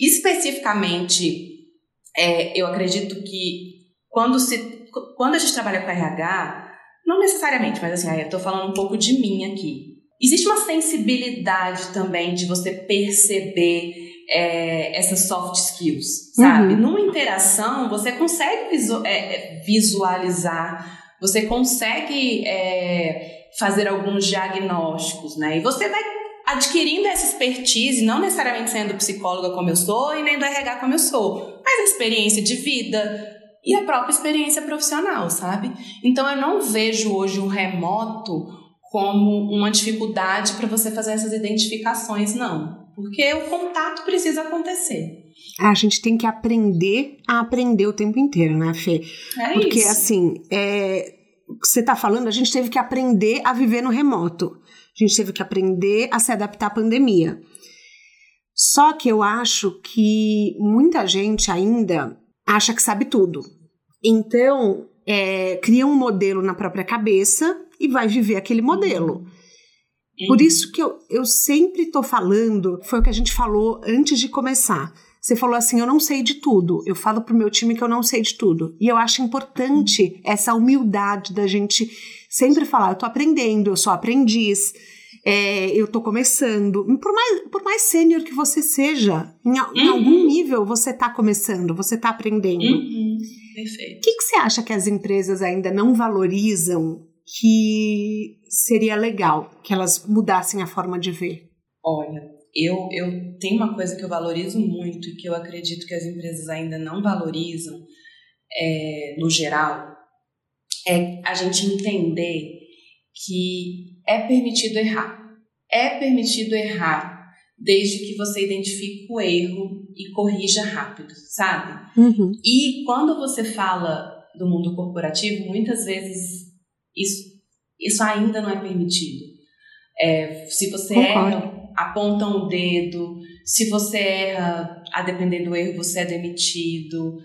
especificamente, é, eu acredito que quando, se, quando a gente trabalha com RH, não necessariamente, mas assim, eu estou falando um pouco de mim aqui. Existe uma sensibilidade também de você perceber é, essas soft skills, sabe? Uhum. Numa interação, você consegue visu é, visualizar, você consegue é, fazer alguns diagnósticos, né? E você vai adquirindo essa expertise, não necessariamente sendo psicóloga como eu sou e nem do RH como eu sou, mas a experiência de vida e a própria experiência profissional, sabe? Então eu não vejo hoje o remoto como uma dificuldade para você fazer essas identificações, não. Porque o contato precisa acontecer. A gente tem que aprender a aprender o tempo inteiro, né, Fê? É Porque, isso. assim, é, você está falando, a gente teve que aprender a viver no remoto. A gente teve que aprender a se adaptar à pandemia. Só que eu acho que muita gente ainda acha que sabe tudo. Então, é, cria um modelo na própria cabeça e vai viver aquele modelo. Uhum. Por isso que eu, eu sempre estou falando, foi o que a gente falou antes de começar. Você falou assim: eu não sei de tudo. Eu falo pro meu time que eu não sei de tudo. E eu acho importante essa humildade da gente sempre falar: eu tô aprendendo, eu sou aprendiz. É, eu tô começando. Por mais, por mais sênior que você seja, em, uhum. em, algum nível você tá começando, você tá aprendendo. Uhum. Perfeito. O que, que você acha que as empresas ainda não valorizam que seria legal que elas mudassem a forma de ver? Olha, eu, eu tenho uma coisa que eu valorizo muito e que eu acredito que as empresas ainda não valorizam, é, no geral, é a gente entender que é permitido errar. É permitido errar desde que você identifique o erro e corrija rápido, sabe? Uhum. E quando você fala do mundo corporativo, muitas vezes isso, isso ainda não é permitido. É, se você Concordo. erra, apontam o dedo. Se você erra, a depender do erro, você é demitido.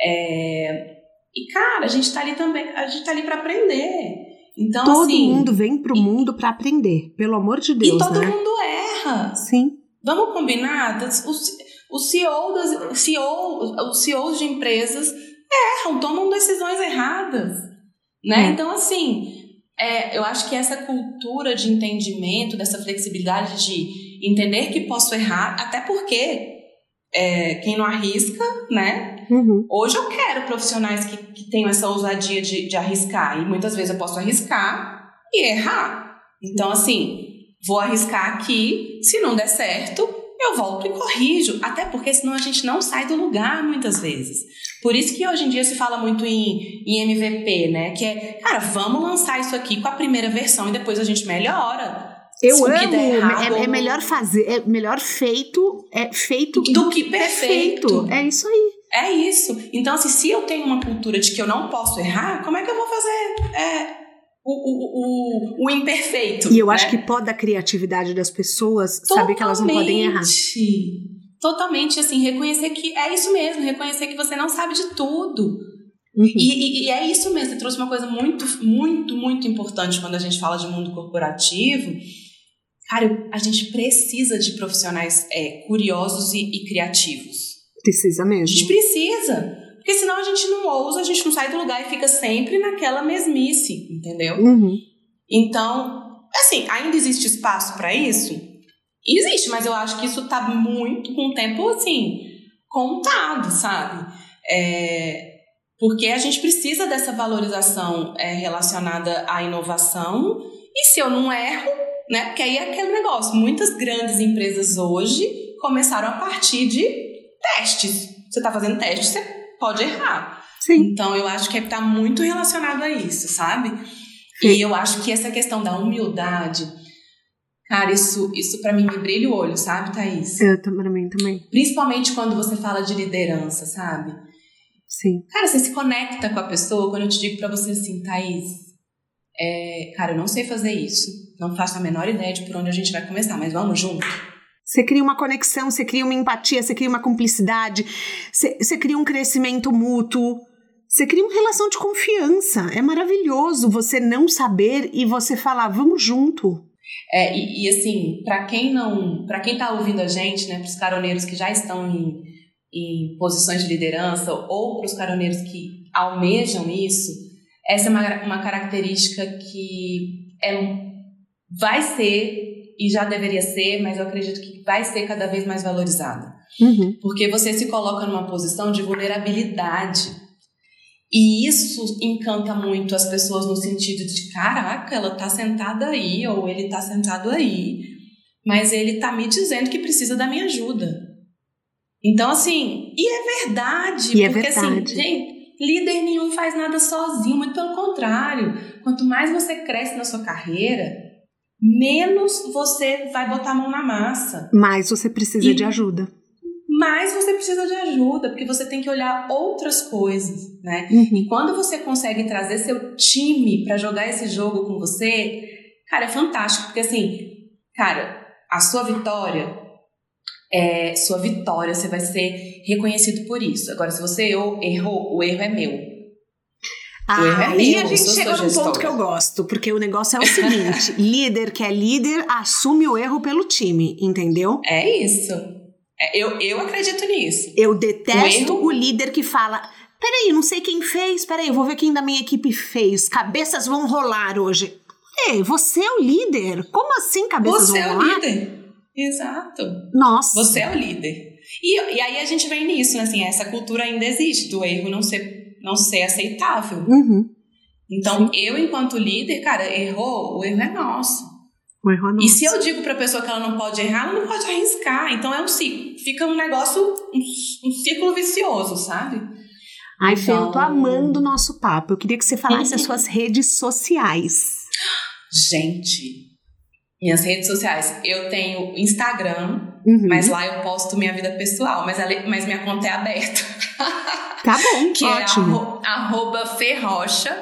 É... E, cara, a gente tá ali também, a gente tá ali para aprender. Então, todo assim, mundo vem pro e, mundo para aprender, pelo amor de Deus. E todo né? mundo erra. Sim. Vamos combinar? Os, o CEO das, CEO, os CEOs de empresas erram, tomam decisões erradas. Né? É. Então, assim, é, eu acho que essa cultura de entendimento, dessa flexibilidade de entender que posso errar, até porque é, quem não arrisca, né? Uhum. Hoje eu quero profissionais que, que tenham essa ousadia de, de arriscar, e muitas vezes eu posso arriscar e errar. Então, assim, vou arriscar aqui, se não der certo, eu volto e corrijo. Até porque senão a gente não sai do lugar muitas vezes. Por isso que hoje em dia se fala muito em, em MVP, né? Que é, cara, vamos lançar isso aqui com a primeira versão e depois a gente melhora. Eu amo. Errado, é, é, melhor fazer, é melhor feito, é feito do que perfeito. perfeito. É isso aí. É isso. Então, assim, se eu tenho uma cultura de que eu não posso errar, como é que eu vou fazer é, o, o, o, o imperfeito? E eu né? acho que pode a criatividade das pessoas Totalmente. saber que elas não podem errar totalmente assim, reconhecer que é isso mesmo, reconhecer que você não sabe de tudo. Uhum. E, e, e, é isso mesmo, você trouxe uma coisa muito, muito, muito importante quando a gente fala de mundo corporativo. Cara, a gente precisa de profissionais é, curiosos e, e criativos. Precisa mesmo. A gente precisa. Porque senão a gente não ousa, a gente não sai do lugar e fica sempre naquela mesmice, entendeu? Uhum. Então, assim, ainda existe espaço para isso? Existe, mas eu acho que isso tá muito com o tempo, assim, contado, sabe? É, porque a gente precisa dessa valorização é, relacionada à inovação. E se eu não erro, né? Porque aí é aquele negócio. Muitas grandes empresas hoje começaram a partir de testes. Você está fazendo teste, você pode errar. Sim. Então eu acho que está muito relacionado a isso, sabe? Sim. E eu acho que essa questão da humildade Cara, isso, isso para mim me brilha o olho, sabe, Thaís? Eu também, também. Principalmente quando você fala de liderança, sabe? Sim. Cara, você se conecta com a pessoa quando eu te digo para você assim, Thaís, é, cara, eu não sei fazer isso. Não faço a menor ideia de por onde a gente vai começar, mas vamos junto. Você cria uma conexão, você cria uma empatia, você cria uma cumplicidade, você, você cria um crescimento mútuo. Você cria uma relação de confiança. É maravilhoso você não saber e você falar, vamos junto. É, e, e, assim, para quem não, para quem está ouvindo a gente, né, os caroneiros que já estão em, em posições de liderança ou para os caroneiros que almejam isso, essa é uma, uma característica que é, vai ser e já deveria ser, mas eu acredito que vai ser cada vez mais valorizada. Uhum. Porque você se coloca numa posição de vulnerabilidade. E isso encanta muito as pessoas no sentido de, caraca, ela tá sentada aí, ou ele tá sentado aí, mas ele tá me dizendo que precisa da minha ajuda. Então, assim, e é verdade, e é porque é verdade. assim, gente, líder nenhum faz nada sozinho, muito pelo contrário. Quanto mais você cresce na sua carreira, menos você vai botar a mão na massa. Mais você precisa e, de ajuda mas você precisa de ajuda, porque você tem que olhar outras coisas, né? Uhum. E quando você consegue trazer seu time para jogar esse jogo com você, cara, é fantástico, porque assim, cara, a sua vitória é sua vitória, você vai ser reconhecido por isso. Agora, se você errou, o erro é meu. Ah, aí a gente chega num ponto que eu gosto, porque o negócio é o seguinte: líder que é líder assume o erro pelo time, entendeu? É isso. É, eu, eu acredito nisso. Eu detesto o, o líder que fala. Peraí, não sei quem fez, peraí, eu vou ver quem da minha equipe fez. Cabeças vão rolar hoje. Ei, você é o líder. Como assim cabeças você vão rolar? Você é o líder. Exato. Nossa. Você é o líder. E, e aí a gente vem nisso, né? Assim, essa cultura ainda existe do erro não ser, não ser aceitável. Uhum. Então, Sim. eu, enquanto líder, cara, errou, o erro é nosso. O erro é nosso. E se eu digo pra pessoa que ela não pode errar, ela não pode arriscar. Então é um ciclo. Fica um negócio, um, um círculo vicioso, sabe? Ai, então... Fê, eu tô amando o nosso papo. Eu queria que você falasse as suas redes sociais. Gente, minhas redes sociais. Eu tenho Instagram, uhum. mas lá eu posto minha vida pessoal, mas, mas minha conta é aberta. Tá bom, que é ótimo. é arroba Ferrocha.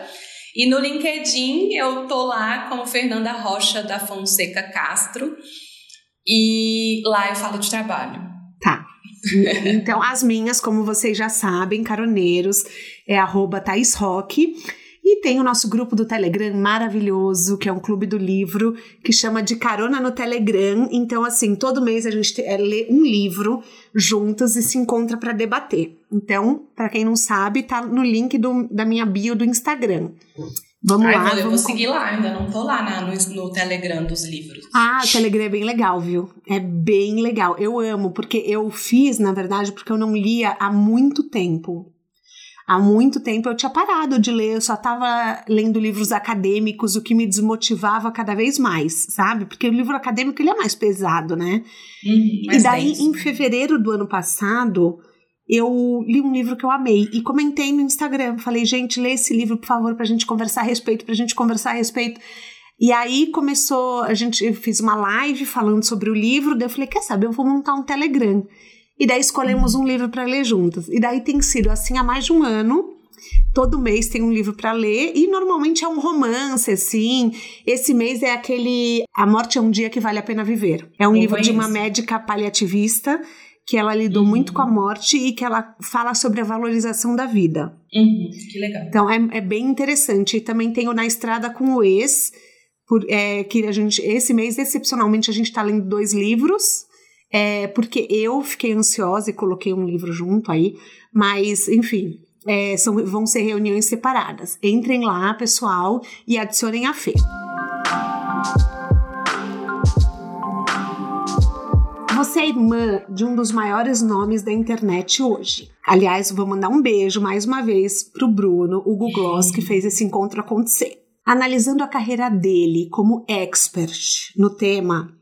E no LinkedIn eu tô lá como Fernanda Rocha da Fonseca Castro. E lá eu falo de trabalho. Tá. Então, as minhas, como vocês já sabem, caroneiros, é arroba Thais Roque. E tem o nosso grupo do Telegram maravilhoso, que é um clube do livro, que chama de Carona no Telegram. Então, assim, todo mês a gente é, lê um livro juntos e se encontra para debater. Então, para quem não sabe, tá no link do, da minha bio do Instagram. Vamos Ai, lá. Eu vamos vou seguir lá, ainda não tô lá na, no, no Telegram dos livros. Ah, o Telegram é bem legal, viu? É bem legal. Eu amo, porque eu fiz, na verdade, porque eu não lia há muito tempo há muito tempo eu tinha parado de ler, eu só estava lendo livros acadêmicos, o que me desmotivava cada vez mais, sabe? Porque o livro acadêmico ele é mais pesado, né? Uhum, e daí, em fevereiro do ano passado, eu li um livro que eu amei e comentei no Instagram. Falei, gente, lê esse livro, por favor, pra gente conversar a respeito, pra gente conversar a respeito. E aí começou, a gente eu fiz uma live falando sobre o livro, daí eu falei, quer saber, eu vou montar um Telegram. E daí escolhemos um livro para ler juntas. E daí tem sido assim há mais de um ano. Todo mês tem um livro para ler e normalmente é um romance, assim. Esse mês é aquele A Morte é um Dia que Vale a Pena Viver. É um livro de uma médica paliativista que ela lidou uhum. muito com a morte e que ela fala sobre a valorização da vida. Uhum, que legal. Então é, é, bem interessante. E também tenho Na Estrada com o Ex, por, é, que a gente, esse mês, excepcionalmente, a gente está lendo dois livros é, porque eu fiquei ansiosa e coloquei um livro junto aí, mas enfim, é, são, vão ser reuniões separadas. Entrem lá, pessoal, e adicionem a Fê. Você é irmã de um dos maiores nomes da internet hoje. Aliás, vou mandar um beijo mais uma vez pro Bruno, o Gloss, que fez esse encontro acontecer. Analisando a carreira dele como expert no tema,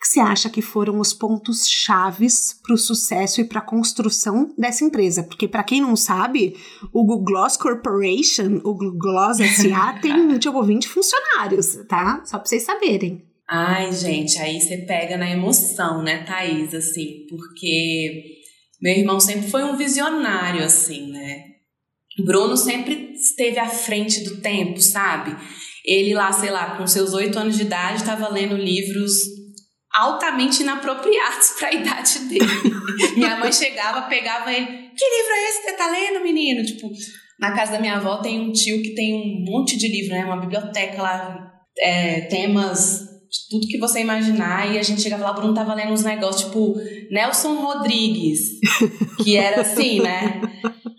que você acha que foram os pontos chaves para o sucesso e para a construção dessa empresa? Porque para quem não sabe, o Google Gloss Corporation, o Google Gloss SA tem tipo 20 funcionários, tá? Só para vocês saberem. Ai, gente, aí você pega na emoção, né, Thaís, assim, porque meu irmão sempre foi um visionário, assim, né? Bruno sempre esteve à frente do tempo, sabe? Ele lá, sei lá, com seus oito anos de idade, estava lendo livros altamente inapropriados para a idade dele. minha mãe chegava, pegava ele, que livro é esse que você tá lendo, menino? Tipo, na casa da minha avó tem um tio que tem um monte de livro, né? Uma biblioteca lá, é, temas de tudo que você imaginar, e a gente chegava lá, o Bruno tava lendo uns negócios, tipo, Nelson Rodrigues, que era assim, né?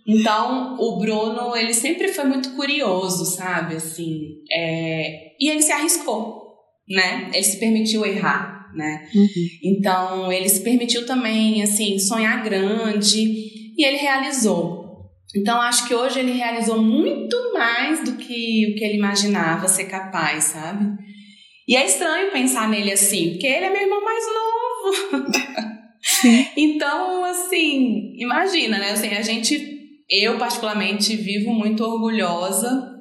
Então, o Bruno, ele sempre foi muito curioso, sabe? Assim, é... e ele se arriscou, né? Ele se permitiu errar né? Uhum. Então, ele se permitiu também, assim, sonhar grande e ele realizou. Então, acho que hoje ele realizou muito mais do que o que ele imaginava ser capaz, sabe? E é estranho pensar nele assim, porque ele é meu irmão mais novo. então, assim, imagina, né? Assim, a gente, eu particularmente, vivo muito orgulhosa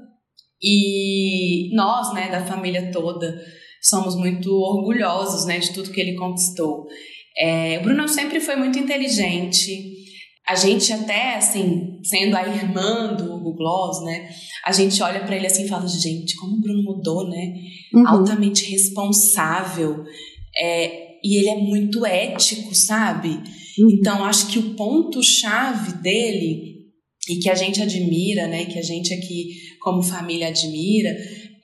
e nós, né, da família toda, somos muito orgulhosos né, de tudo que ele conquistou. É, o Bruno sempre foi muito inteligente. A gente até, assim, sendo a irmã do Hugo Gloss, né? A gente olha para ele assim e fala, gente, como o Bruno mudou, né? Uhum. Altamente responsável. É, e ele é muito ético, sabe? Uhum. Então, acho que o ponto-chave dele, e que a gente admira, né? Que a gente aqui, como família, admira,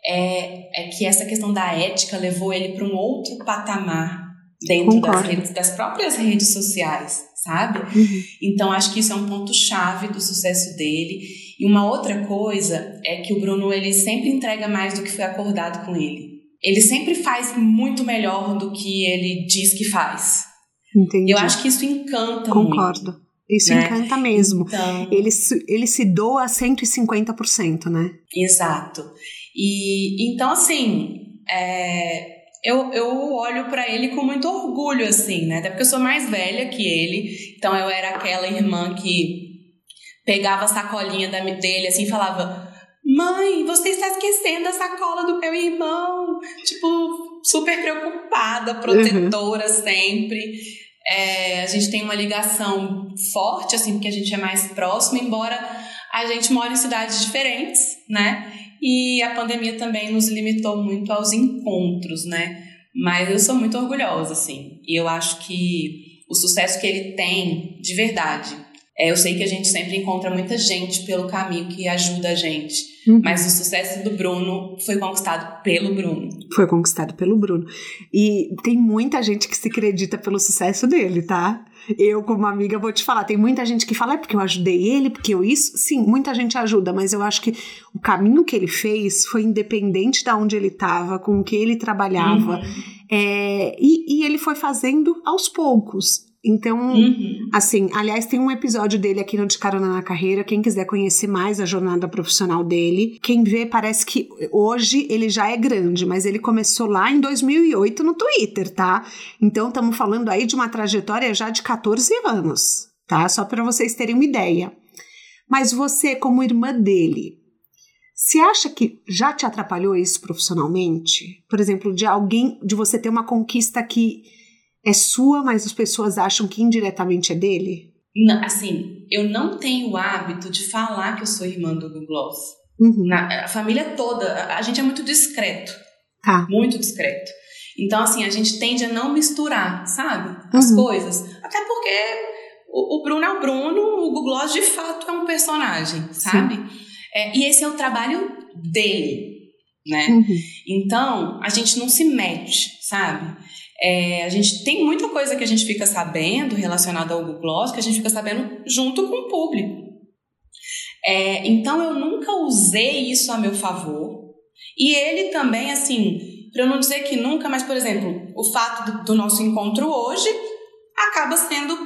é, é que essa questão da ética levou ele para um outro patamar, dentro das, redes, das, próprias redes sociais, sabe? Uhum. Então acho que isso é um ponto chave do sucesso dele. E uma outra coisa é que o Bruno ele sempre entrega mais do que foi acordado com ele. Ele sempre faz muito melhor do que ele diz que faz. Entendi. Eu acho que isso encanta Concordo. Muito. Isso né? encanta mesmo. Então, ele, ele se doa a 150%, né? Exato. E então, assim, é, eu, eu olho para ele com muito orgulho, assim, né? Até porque eu sou mais velha que ele, então eu era aquela irmã que pegava a sacolinha da, dele assim e falava: Mãe, você está esquecendo a sacola do meu irmão. Tipo, super preocupada, protetora uhum. sempre. É, a gente tem uma ligação forte, assim, porque a gente é mais próximo, embora a gente mora em cidades diferentes, né? E a pandemia também nos limitou muito aos encontros, né? Mas eu sou muito orgulhosa, assim. E eu acho que o sucesso que ele tem, de verdade, é, eu sei que a gente sempre encontra muita gente pelo caminho que ajuda a gente. Uhum. Mas o sucesso do Bruno foi conquistado pelo Bruno. Foi conquistado pelo Bruno. E tem muita gente que se acredita pelo sucesso dele, tá? Eu, como amiga, vou te falar, tem muita gente que fala, é porque eu ajudei ele, porque eu isso. Sim, muita gente ajuda, mas eu acho que o caminho que ele fez foi independente de onde ele estava, com o que ele trabalhava. Uhum. É, e, e ele foi fazendo aos poucos. Então, uhum. assim, aliás, tem um episódio dele aqui no De Carona na Carreira. Quem quiser conhecer mais a jornada profissional dele, quem vê parece que hoje ele já é grande, mas ele começou lá em 2008 no Twitter, tá? Então, estamos falando aí de uma trajetória já de 14 anos, tá? Só para vocês terem uma ideia. Mas você, como irmã dele, você acha que já te atrapalhou isso profissionalmente? Por exemplo, de alguém, de você ter uma conquista que é sua, mas as pessoas acham que indiretamente é dele? Não, assim, eu não tenho o hábito de falar que eu sou irmã do Google Gloss. Uhum. Na, a família toda, a, gente é muito discreto. Tá. Muito discreto. Então, assim, a gente tende a não misturar, sabe? As uhum. coisas. Até porque o, o, Bruno é o Bruno, o Google Gloss de fato é um personagem, sabe? É, e esse é o trabalho dele, né? Uhum. Então, a gente não se mete, sabe? É, a gente tem muita coisa que a gente fica sabendo relacionada ao Google Gloss que a gente fica sabendo junto com o público. É, então eu nunca usei isso a meu favor. E ele também, assim, para eu não dizer que nunca, mas por exemplo, o fato do, do nosso encontro hoje acaba sendo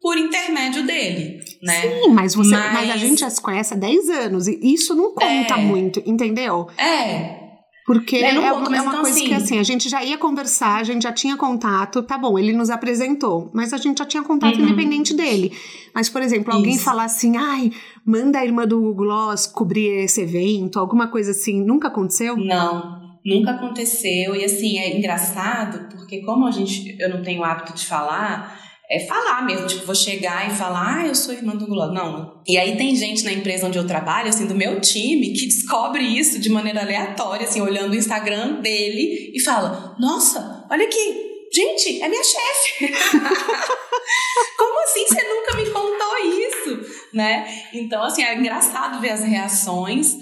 por intermédio dele, né? Sim, mas, você, mas... mas a gente já se conhece há 10 anos e isso não conta é, muito, entendeu? É, porque é, uma, é uma então, coisa assim, que assim, a gente já ia conversar, a gente já tinha contato, tá bom, ele nos apresentou, mas a gente já tinha contato uhum. independente dele. Mas, por exemplo, alguém Isso. falar assim, ai, manda a irmã do Gloss cobrir esse evento, alguma coisa assim, nunca aconteceu? Não, nunca aconteceu. E assim, é engraçado, porque como a gente, eu não tenho o hábito de falar, é falar mesmo, tipo, vou chegar e falar, ah, eu sou irmã do Guló. Não. E aí tem gente na empresa onde eu trabalho, assim, do meu time, que descobre isso de maneira aleatória, assim, olhando o Instagram dele e fala, nossa, olha aqui, gente, é minha chefe. Como assim você nunca me contou isso? Né? Então, assim, é engraçado ver as reações,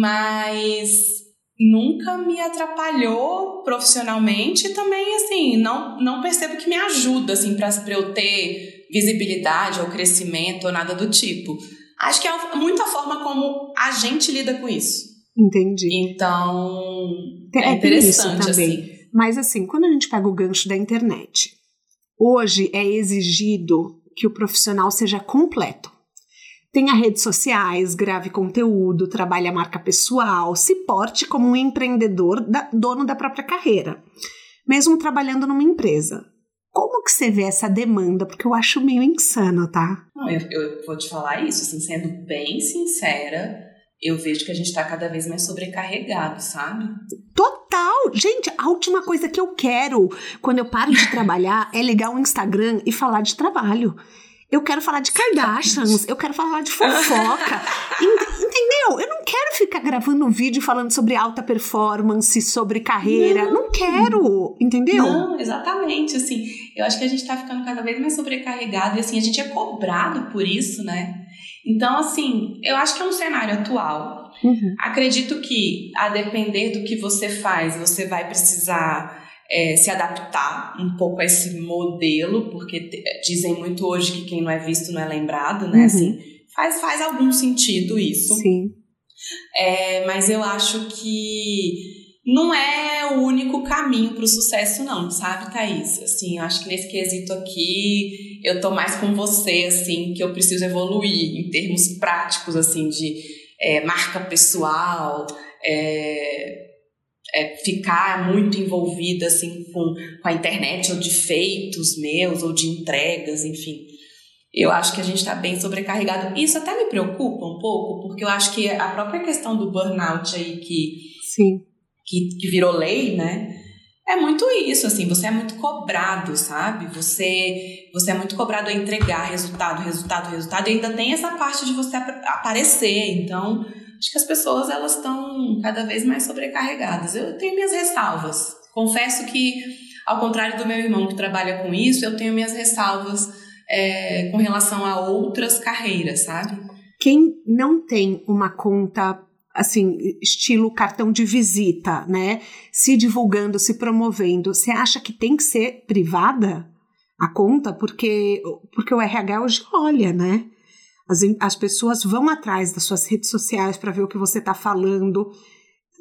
mas nunca me atrapalhou profissionalmente e também assim não não percebo que me ajuda assim para eu ter visibilidade ou crescimento ou nada do tipo. Acho que é muito a forma como a gente lida com isso. Entendi. Então é, é interessante assim. Mas assim quando a gente pega o gancho da internet hoje é exigido que o profissional seja completo Tenha redes sociais, grave conteúdo, trabalhe a marca pessoal, se porte como um empreendedor, da, dono da própria carreira, mesmo trabalhando numa empresa. Como que você vê essa demanda? Porque eu acho meio insano, tá? Não, eu, eu vou te falar isso, assim, sendo bem sincera, eu vejo que a gente está cada vez mais sobrecarregado, sabe? Total! Gente, a última coisa que eu quero quando eu paro de trabalhar é ligar o Instagram e falar de trabalho. Eu quero falar de Kardashians, eu quero falar de fofoca. Entendeu? Eu não quero ficar gravando um vídeo falando sobre alta performance, sobre carreira. Não, não quero, entendeu? Não, exatamente. Assim, eu acho que a gente tá ficando cada vez mais sobrecarregado e assim, a gente é cobrado por isso, né? Então, assim, eu acho que é um cenário atual. Uhum. Acredito que, a depender do que você faz, você vai precisar é, se adaptar um pouco a esse modelo, porque dizem muito hoje que quem não é visto não é lembrado, né? Uhum. Assim, faz, faz algum sentido isso. Sim. É, mas eu acho que não é o único caminho para o sucesso, não, sabe, Thaís? Assim, eu acho que nesse quesito aqui eu tô mais com você, assim, que eu preciso evoluir em termos práticos, assim, de é, marca pessoal, é, é, ficar muito envolvida, assim, com, com a internet, ou de feitos meus, ou de entregas, enfim. Eu acho que a gente está bem sobrecarregado. Isso até me preocupa um pouco, porque eu acho que a própria questão do burnout aí que Sim que, que virou lei, né? É muito isso, assim, você é muito cobrado, sabe? Você, você é muito cobrado a entregar resultado, resultado, resultado, e ainda tem essa parte de você aparecer. Então, acho que as pessoas elas estão cada vez mais sobrecarregadas. Eu tenho minhas ressalvas. Confesso que, ao contrário do meu irmão que trabalha com isso, eu tenho minhas ressalvas é, com relação a outras carreiras, sabe? Quem não tem uma conta assim, estilo cartão de visita, né? Se divulgando, se promovendo. Você acha que tem que ser privada a conta? Porque, porque o RH hoje olha, né? As, as pessoas vão atrás das suas redes sociais para ver o que você está falando.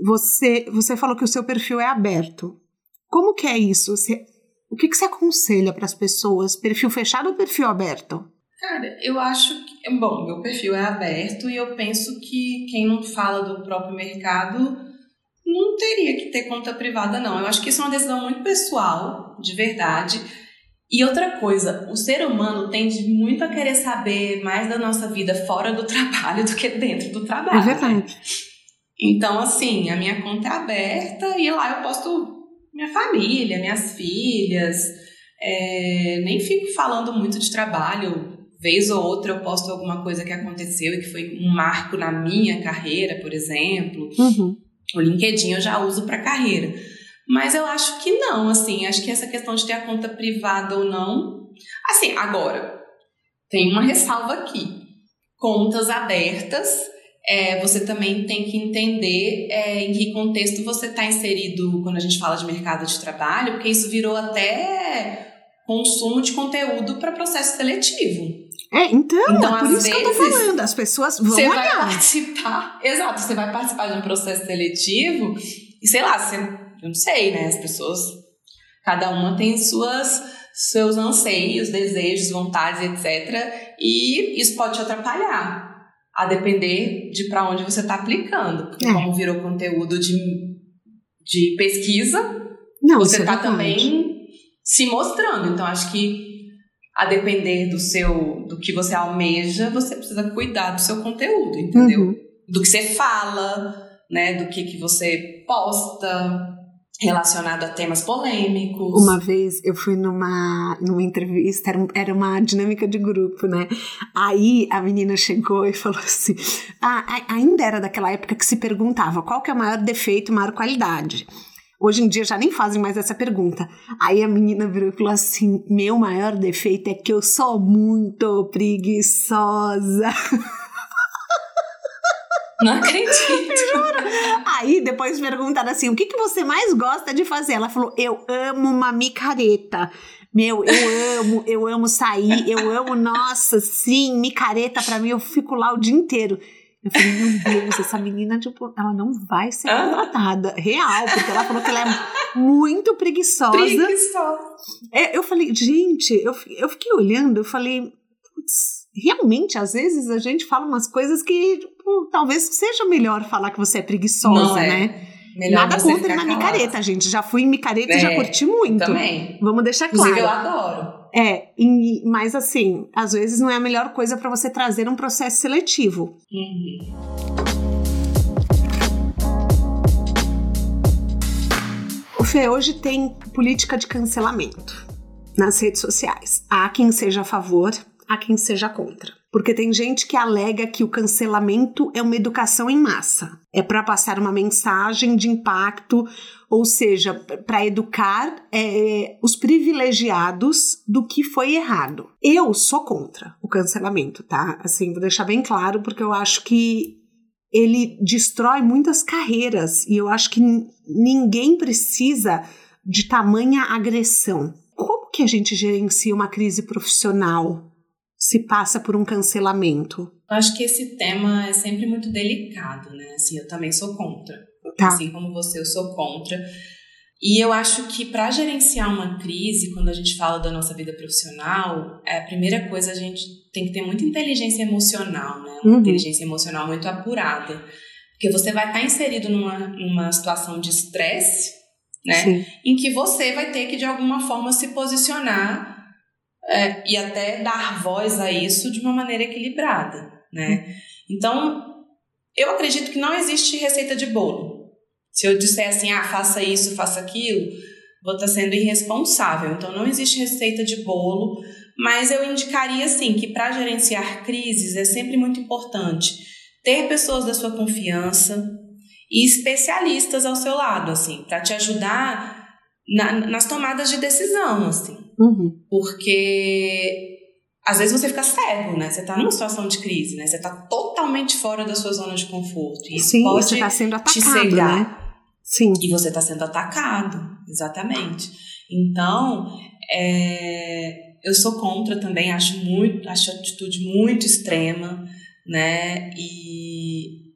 Você, você falou que o seu perfil é aberto. Como que é isso? Você, o que, que você aconselha para as pessoas? Perfil fechado ou perfil aberto? Cara, eu acho que. Bom, meu perfil é aberto e eu penso que quem não fala do próprio mercado não teria que ter conta privada, não. Eu acho que isso é uma decisão muito pessoal, de verdade. E outra coisa, o ser humano tende muito a querer saber mais da nossa vida fora do trabalho do que dentro do trabalho. É verdade. Então, assim, a minha conta é aberta e lá eu posto minha família, minhas filhas. É, nem fico falando muito de trabalho, vez ou outra eu posto alguma coisa que aconteceu e que foi um marco na minha carreira, por exemplo. Uhum. O LinkedIn eu já uso para carreira. Mas eu acho que não, assim, acho que essa questão de ter a conta privada ou não. Assim, agora, tem uma ressalva aqui. Contas abertas, é, você também tem que entender é, em que contexto você está inserido quando a gente fala de mercado de trabalho, porque isso virou até consumo de conteúdo para processo seletivo. É, então, então é por isso que eu tô falando, as pessoas vão Você olhar. vai participar, exato, você vai participar de um processo seletivo e sei lá, você, eu não sei, né, as pessoas, cada uma tem suas, seus anseios, desejos, vontades, etc. E isso pode te atrapalhar, a depender de para onde você está aplicando. Porque é. como virou conteúdo de, de pesquisa, não, você está é também se mostrando. Então, acho que a depender do seu, do que você almeja, você precisa cuidar do seu conteúdo, entendeu? Uhum. Do que você fala, né? Do que, que você posta relacionado a temas polêmicos. Uma vez eu fui numa, numa entrevista, era, era uma dinâmica de grupo, né? Aí a menina chegou e falou assim: ah, ainda era daquela época que se perguntava qual que é o maior defeito, maior qualidade. Hoje em dia já nem fazem mais essa pergunta. Aí a menina virou e falou assim: Meu maior defeito é que eu sou muito preguiçosa. Não acredito. Juro. Aí depois perguntaram assim: o que, que você mais gosta de fazer? Ela falou: eu amo uma micareta. Meu, eu amo, eu amo sair, eu amo, nossa, sim, micareta pra mim, eu fico lá o dia inteiro. Eu falei, meu Deus, essa menina, tipo, ela não vai ser contratada. Real, porque ela falou que ela é muito preguiçosa. Preguiçosa. É, eu falei, gente, eu, eu fiquei olhando, eu falei, putz, realmente, às vezes a gente fala umas coisas que tipo, talvez seja melhor falar que você é preguiçosa, é. né? Melhor Nada contra na micareta, gente. Já fui em micareta é, e já é, curti muito. Também. Vamos deixar claro. Inclusive, eu adoro. É, e, mas assim, às vezes não é a melhor coisa para você trazer um processo seletivo. Uhum. O Fê, hoje tem política de cancelamento nas redes sociais. Há quem seja a favor, há quem seja contra. Porque tem gente que alega que o cancelamento é uma educação em massa. É para passar uma mensagem de impacto, ou seja, para educar é, os privilegiados do que foi errado. Eu sou contra o cancelamento, tá? Assim, vou deixar bem claro, porque eu acho que ele destrói muitas carreiras e eu acho que ninguém precisa de tamanha agressão. Como que a gente gerencia uma crise profissional se passa por um cancelamento? Eu acho que esse tema é sempre muito delicado, né? Assim, eu também sou contra. Tá. Assim como você, eu sou contra. E eu acho que para gerenciar uma crise, quando a gente fala da nossa vida profissional, é a primeira coisa a gente tem que ter muita inteligência emocional, né? Uma uhum. inteligência emocional muito apurada. Porque você vai estar inserido numa, numa situação de estresse, né? Sim. Em que você vai ter que, de alguma forma, se posicionar é, e até dar voz a isso de uma maneira equilibrada, né? Então, eu acredito que não existe receita de bolo. Se eu disser assim, ah, faça isso, faça aquilo, vou estar sendo irresponsável. Então, não existe receita de bolo, mas eu indicaria, assim, que para gerenciar crises é sempre muito importante ter pessoas da sua confiança e especialistas ao seu lado, assim, para te ajudar na, nas tomadas de decisão, assim. Uhum. Porque às vezes você fica cego, né? Você está numa situação de crise, né? Você está totalmente fora da sua zona de conforto. E Sim, pode você está sendo atacado, te cegar. Né? Sim. E você está sendo atacado, exatamente. Então, é, eu sou contra também, acho muito, acho a atitude muito extrema, né? E,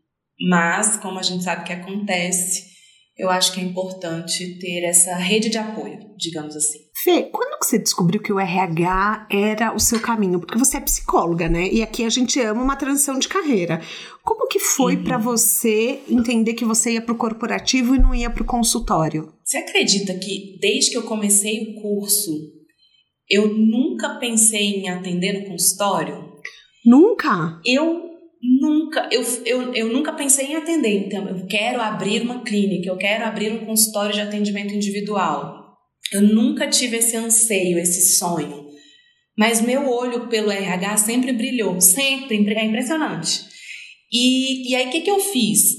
mas, como a gente sabe que acontece, eu acho que é importante ter essa rede de apoio, digamos assim. Fê, quando que você descobriu que o RH era o seu caminho? Porque você é psicóloga, né? E aqui a gente ama uma transição de carreira. Como que foi uhum. para você entender que você ia para o corporativo e não ia para o consultório? Você acredita que desde que eu comecei o curso, eu nunca pensei em atender no consultório? Nunca? Eu nunca, eu, eu, eu nunca pensei em atender. Então, eu quero abrir uma clínica, eu quero abrir um consultório de atendimento individual. Eu nunca tive esse anseio, esse sonho. Mas meu olho pelo RH sempre brilhou, sempre, é impressionante. E, e aí o que, que eu fiz?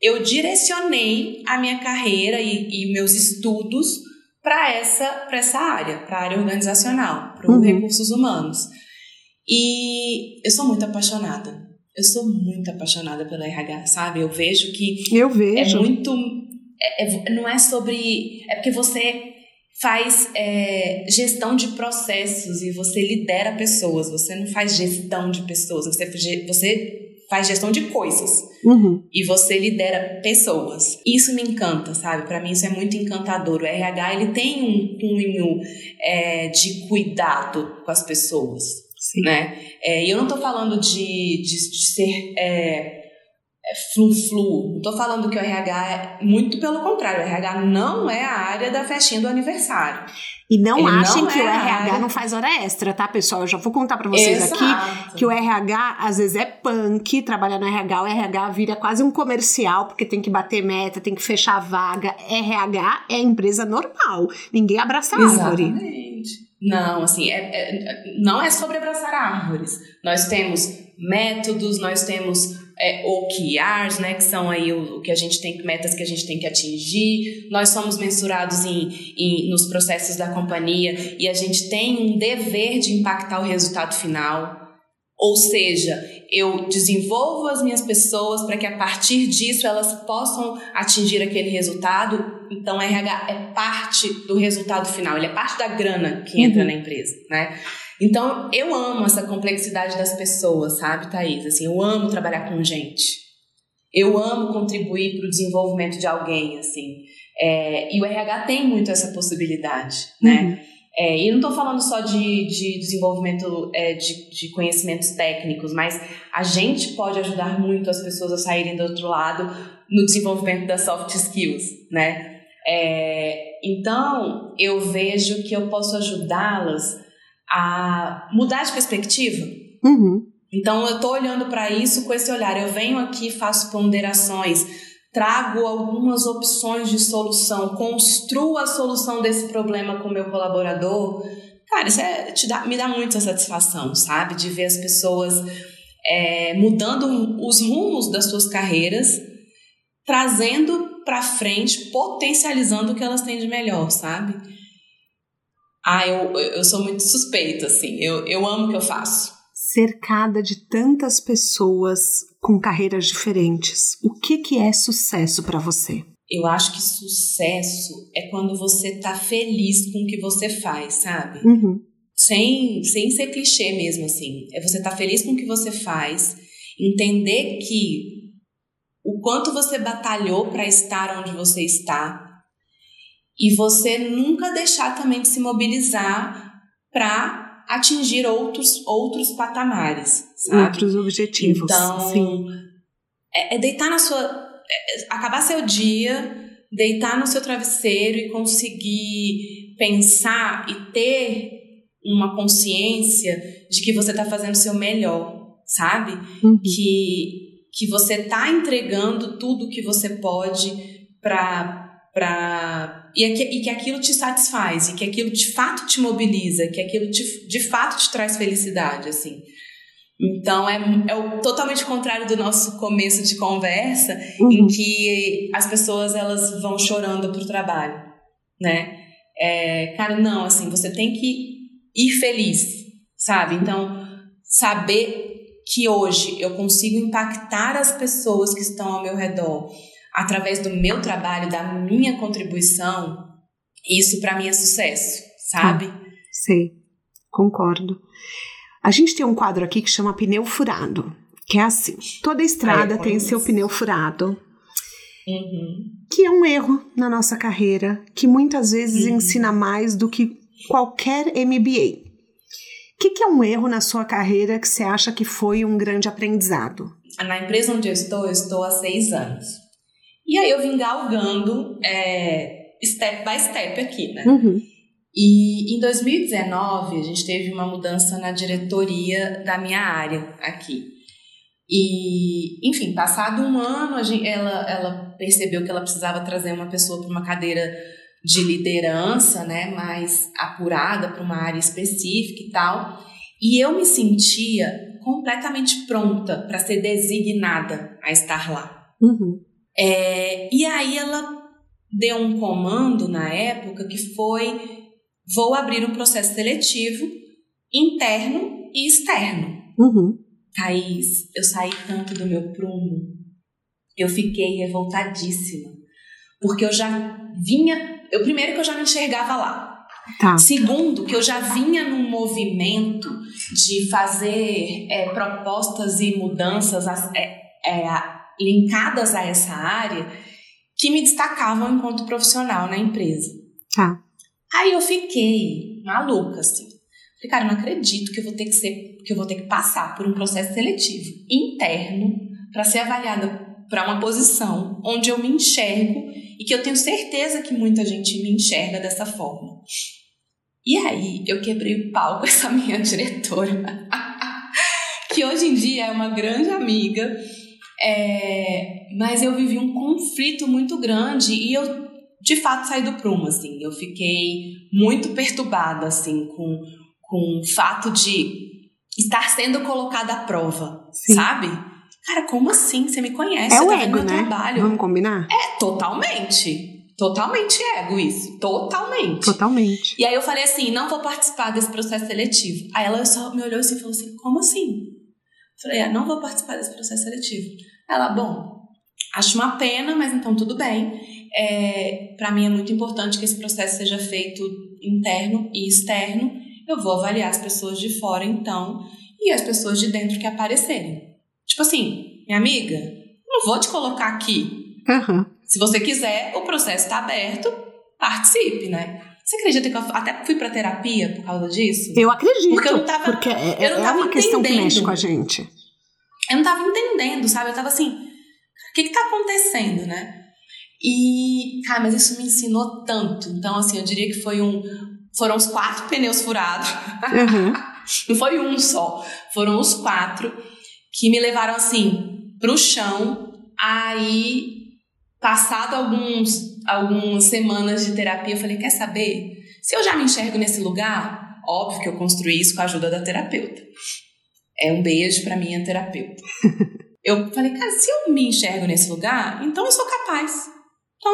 Eu direcionei a minha carreira e, e meus estudos para essa, essa área, para a área organizacional, para os uhum. recursos humanos. E eu sou muito apaixonada. Eu sou muito apaixonada pela RH, sabe? Eu vejo que. Eu vejo. É muito. É, é, não é sobre. É porque você faz é, gestão de processos e você lidera pessoas. Você não faz gestão de pessoas, você, você faz gestão de coisas. Uhum. E você lidera pessoas. Isso me encanta, sabe? Para mim isso é muito encantador. O RH ele tem um cunho é, de cuidado com as pessoas, Sim. né? É, e eu não tô falando de, de, de ser é, é flu-flu. Não estou falando que o RH é muito pelo contrário, o RH não é a área da festinha do aniversário. E não Ele achem não que é o RH área... não faz hora extra, tá, pessoal? Eu já vou contar para vocês Exato. aqui que o RH às vezes é punk, trabalhar no RH, o RH vira quase um comercial, porque tem que bater meta, tem que fechar a vaga. RH é empresa normal, ninguém abraça a árvore. Exatamente. Não, assim, é, é, não é sobre abraçar árvores. Nós temos métodos, nós temos é, OKRs, né, que são aí o, o, que a gente tem, metas que a gente tem que atingir. Nós somos mensurados em, em, nos processos da companhia e a gente tem um dever de impactar o resultado final. Ou seja, eu desenvolvo as minhas pessoas para que a partir disso elas possam atingir aquele resultado. Então, RH é parte do resultado final, ele é parte da grana que entra uhum. na empresa, né? Então, eu amo essa complexidade das pessoas, sabe, Thaís? Assim, eu amo trabalhar com gente. Eu amo contribuir para o desenvolvimento de alguém, assim. É, e o RH tem muito essa possibilidade, né? Uhum. É, e não estou falando só de, de desenvolvimento é, de, de, conhecimentos técnicos, mas a gente pode ajudar muito as pessoas a saírem do outro lado no desenvolvimento das soft skills, né? É, então, eu vejo que eu posso ajudá-las a mudar de perspectiva. Uhum. Então, eu estou olhando para isso com esse olhar. Eu venho aqui, faço ponderações, trago algumas opções de solução, construo a solução desse problema com o meu colaborador. Cara, isso é, te dá, me dá muita satisfação, sabe? De ver as pessoas é, mudando os rumos das suas carreiras, trazendo para frente, potencializando o que elas têm de melhor, sabe? Ah, eu, eu sou muito suspeita, assim. Eu, eu amo o que eu faço. Cercada de tantas pessoas com carreiras diferentes, o que, que é sucesso para você? eu acho que sucesso é quando você tá feliz com o que você faz, sabe? Uhum. Sem, sem ser clichê mesmo, assim. É você tá feliz com o que você faz, entender que o quanto você batalhou para estar onde você está e você nunca deixar também de se mobilizar para atingir outros outros patamares, sabe? Outros objetivos. Então, sim. É, é deitar na sua acabar seu dia, deitar no seu travesseiro e conseguir pensar e ter uma consciência de que você está fazendo o seu melhor, sabe? Uhum. Que, que você está entregando tudo que você pode para e, e, que aquilo te satisfaz e que aquilo de fato te mobiliza, que aquilo te, de fato te traz felicidade, assim. Então é, é o, totalmente contrário do nosso começo de conversa, uhum. em que as pessoas elas vão chorando pro trabalho, né? É, cara, não, assim, você tem que ir feliz, sabe? Então, saber que hoje eu consigo impactar as pessoas que estão ao meu redor através do meu trabalho, da minha contribuição, isso para mim é sucesso, sabe? Ah, sei, concordo. A gente tem um quadro aqui que chama pneu furado, que é assim: toda estrada tem seu pneu furado. Uhum. Que é um erro na nossa carreira, que muitas vezes uhum. ensina mais do que qualquer MBA. O que, que, é um erro na sua carreira que você acha que foi um grande aprendizado? Na empresa onde eu estou, eu estou há seis anos. E aí eu vim galgando é, step by step aqui, né? Uhum. E em 2019 a gente teve uma mudança na diretoria da minha área aqui. E, enfim, passado um ano, gente, ela, ela percebeu que ela precisava trazer uma pessoa para uma cadeira de liderança, né, mais apurada para uma área específica e tal. E eu me sentia completamente pronta para ser designada a estar lá. Uhum. É, e aí ela deu um comando na época que foi vou abrir um processo seletivo interno e externo. Uhum. Thaís, eu saí tanto do meu prumo, eu fiquei revoltadíssima, porque eu já vinha, eu primeiro que eu já me enxergava lá. Tá. Segundo, que eu já vinha num movimento de fazer é, propostas e mudanças é, é, linkadas a essa área que me destacavam enquanto profissional na empresa. Tá. Aí eu fiquei maluca, assim. Falei, cara, eu não acredito que eu vou ter que ser, que eu vou ter que passar por um processo seletivo interno para ser avaliada para uma posição onde eu me enxergo e que eu tenho certeza que muita gente me enxerga dessa forma. E aí eu quebrei o pau com essa minha diretora, que hoje em dia é uma grande amiga, é, mas eu vivi um conflito muito grande e eu de fato saí do prumo, assim. Eu fiquei muito perturbada, assim, com, com o fato de estar sendo colocada à prova, Sim. sabe? Cara, como assim? Você me conhece, é o tá ego, né? trabalho. Vamos combinar? É, totalmente. Totalmente ego isso. Totalmente. Totalmente. E aí eu falei assim, não vou participar desse processo seletivo. Aí ela só me olhou assim e falou assim, como assim? Eu falei, é, não vou participar desse processo seletivo. Ela, bom, acho uma pena, mas então tudo bem. É, para mim é muito importante que esse processo seja feito interno e externo. Eu vou avaliar as pessoas de fora, então, e as pessoas de dentro que aparecerem. Tipo assim, minha amiga, não vou te colocar aqui. Uhum. Se você quiser, o processo está aberto, participe, né? Você acredita que eu até fui para terapia por causa disso? Eu acredito. Porque eu não tava, porque é, eu não é tava uma entendendo. questão que mexe com a gente. Eu não tava entendendo, sabe? Eu tava assim, o que que tá acontecendo, né? E, cara, mas isso me ensinou tanto. Então, assim, eu diria que foi um. Foram os quatro pneus furados. Uhum. Não foi um só. Foram os quatro que me levaram, assim, pro chão. Aí, passado alguns, algumas semanas de terapia, eu falei: quer saber? Se eu já me enxergo nesse lugar, óbvio que eu construí isso com a ajuda da terapeuta. É um beijo para minha terapeuta. eu falei, cara, se eu me enxergo nesse lugar, então eu sou capaz. Então,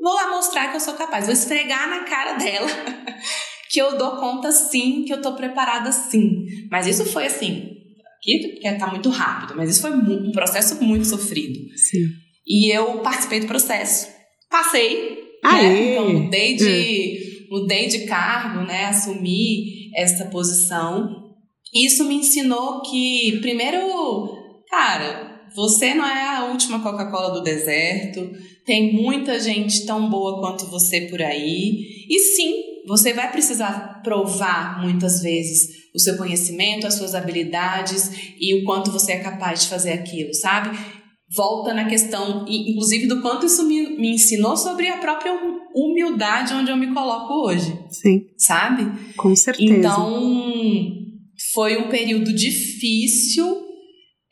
vou lá mostrar que eu sou capaz, vou esfregar na cara dela que eu dou conta sim, que eu tô preparada sim. Mas isso foi assim, aqui porque tá muito rápido, mas isso foi um processo muito sofrido. Sim. E eu participei do processo. passei. Né? Então mudei de, hum. mudei de cargo, né? Assumi essa posição. Isso me ensinou que, primeiro, cara, você não é a última Coca-Cola do deserto. Tem muita gente tão boa quanto você por aí. E sim, você vai precisar provar muitas vezes o seu conhecimento, as suas habilidades e o quanto você é capaz de fazer aquilo, sabe? Volta na questão, inclusive, do quanto isso me, me ensinou sobre a própria humildade onde eu me coloco hoje. Sim. Sabe? Com certeza. Então, foi um período difícil,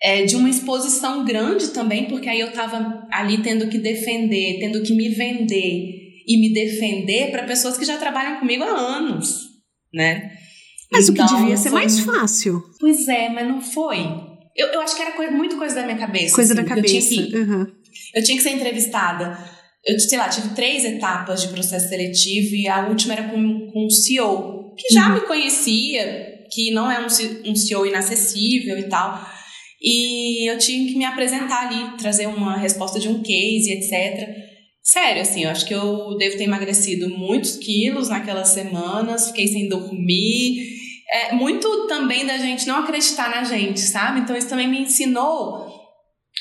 é, de uma exposição grande também, porque aí eu estava ali tendo que defender, tendo que me vender e me defender para pessoas que já trabalham comigo há anos, né? Mas então, o que então, devia ser mais fácil. Pois é, mas não foi. Eu, eu acho que era coisa, muito coisa da minha cabeça. Coisa assim, da cabeça. Eu tinha, que, uhum. eu tinha que ser entrevistada. Eu, sei lá, tive três etapas de processo seletivo e a última era com, com um CEO, que já uhum. me conhecia, que não é um, um CEO inacessível e tal. E eu tinha que me apresentar ali, trazer uma resposta de um case, etc. Sério, assim, eu acho que eu devo ter emagrecido muitos quilos naquelas semanas, fiquei sem dormir. É muito também da gente não acreditar na gente, sabe? Então isso também me ensinou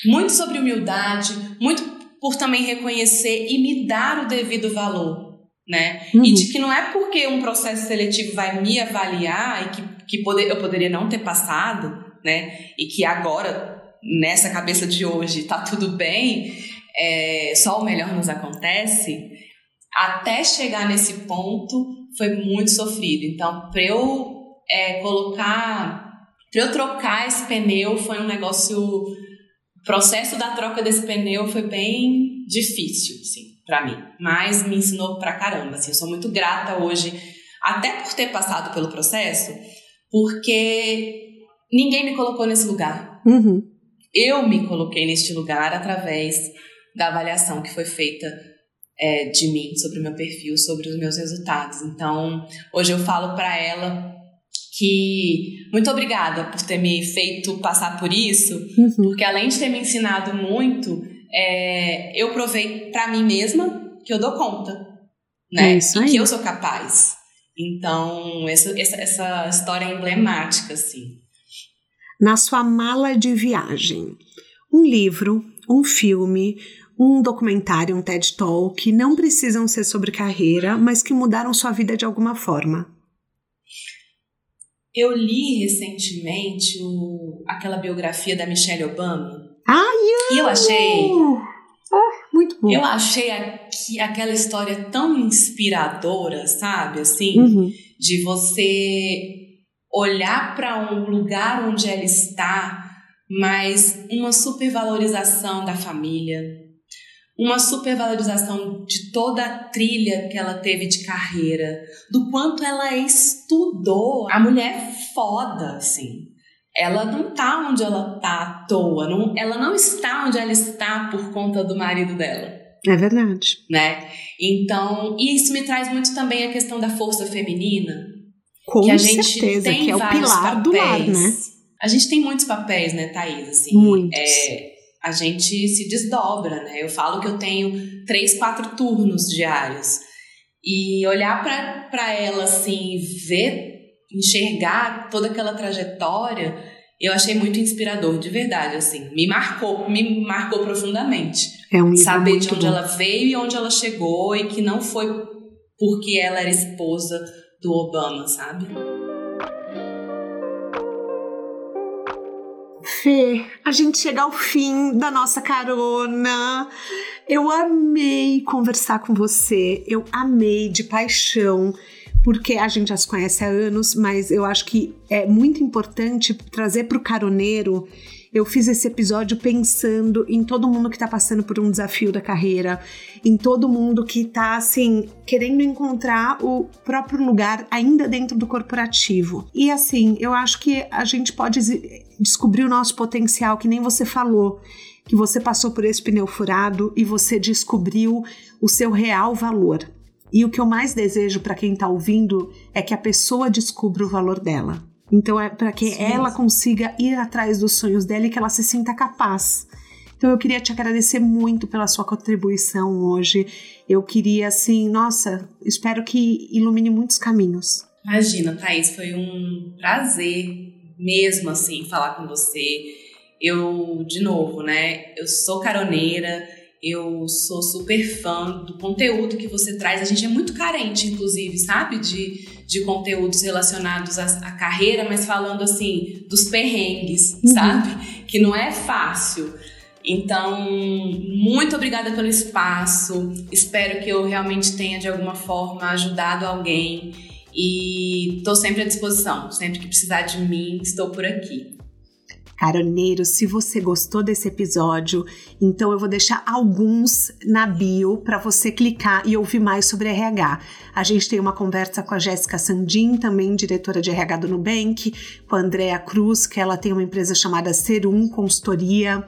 muito sobre humildade, muito por também reconhecer e me dar o devido valor, né? Uhum. E de que não é porque um processo seletivo vai me avaliar e que, que poder, eu poderia não ter passado, né? E que agora, nessa cabeça de hoje, tá tudo bem é, só o melhor nos acontece, até chegar nesse ponto foi muito sofrido. Então, para eu é, colocar, para eu trocar esse pneu foi um negócio. O processo da troca desse pneu foi bem difícil, assim, para mim. Mas me ensinou pra caramba. Assim, eu sou muito grata hoje, até por ter passado pelo processo, porque ninguém me colocou nesse lugar. Uhum. Eu me coloquei neste lugar através da avaliação que foi feita é, de mim, sobre o meu perfil, sobre os meus resultados. Então, hoje eu falo para ela que muito obrigada por ter me feito passar por isso, uhum. porque além de ter me ensinado muito, é, eu provei para mim mesma que eu dou conta, né? É e que eu sou capaz. Então, essa, essa, essa história é emblemática, assim. Na sua mala de viagem, um livro, um filme, um documentário, um TED Talk, que não precisam ser sobre carreira, mas que mudaram sua vida de alguma forma? Eu li recentemente o, aquela biografia da Michelle Obama. Ai, e eu achei. Ah, muito bom. Eu achei aqui, aquela história tão inspiradora, sabe? Assim, uhum. de você olhar para um lugar onde ela está, mas uma supervalorização da família, uma supervalorização de toda a trilha que ela teve de carreira, do quanto ela estudou. A mulher é foda, assim. Ela não tá onde ela tá à toa, não, ela não está onde ela está por conta do marido dela. É verdade. Né? Então, isso me traz muito também a questão da força feminina. Com que a gente certeza, tem que é o pilar papéis. do lar, né? A gente tem muitos papéis, né, Thaís? Assim, muitos. É, a gente se desdobra, né? Eu falo que eu tenho três, quatro turnos diários. E olhar para ela assim, ver, enxergar toda aquela trajetória, eu achei muito inspirador, de verdade, assim. Me marcou, me marcou profundamente. É um Saber de onde bom. ela veio e onde ela chegou e que não foi porque ela era esposa do Obama, sabe? Fê, a gente chega ao fim da nossa carona. Eu amei conversar com você, eu amei de paixão, porque a gente já se conhece há anos, mas eu acho que é muito importante trazer para o caroneiro eu fiz esse episódio pensando em todo mundo que está passando por um desafio da carreira, em todo mundo que está assim querendo encontrar o próprio lugar ainda dentro do corporativo. E assim, eu acho que a gente pode descobrir o nosso potencial, que nem você falou que você passou por esse pneu furado e você descobriu o seu real valor. E o que eu mais desejo para quem está ouvindo é que a pessoa descubra o valor dela. Então é para que sim, ela consiga ir atrás dos sonhos dela e que ela se sinta capaz Então eu queria te agradecer muito pela sua contribuição hoje. Eu queria, assim, nossa, espero que ilumine muitos caminhos. Imagina, Thaís, foi um prazer mesmo, assim, falar com você. Eu, de novo, né, eu sou caroneira, eu sou super fã do conteúdo que você traz. A gente é muito carente, inclusive, sabe? De, de conteúdos relacionados à, à carreira, mas falando assim dos perrengues, uhum. sabe? Que não é fácil. Então, muito obrigada pelo espaço. Espero que eu realmente tenha, de alguma forma, ajudado alguém. E estou sempre à disposição. Sempre que precisar de mim, estou por aqui. Caroneiro, se você gostou desse episódio, então eu vou deixar alguns na bio para você clicar e ouvir mais sobre RH. A gente tem uma conversa com a Jéssica Sandin, também diretora de RH do Nubank, com a Andrea Cruz, que ela tem uma empresa chamada Serum Consultoria,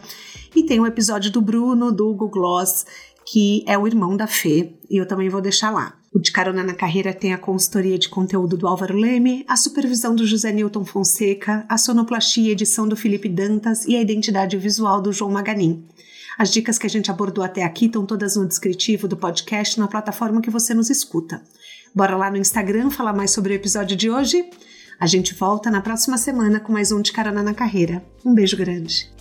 e tem um episódio do Bruno, do Google Gloss, que é o irmão da Fê, e eu também vou deixar lá. O De Carona na Carreira tem a consultoria de conteúdo do Álvaro Leme, a supervisão do José Newton Fonseca, a sonoplastia e edição do Felipe Dantas e a identidade visual do João Maganin. As dicas que a gente abordou até aqui estão todas no descritivo do podcast na plataforma que você nos escuta. Bora lá no Instagram falar mais sobre o episódio de hoje? A gente volta na próxima semana com mais um De Carona na Carreira. Um beijo grande.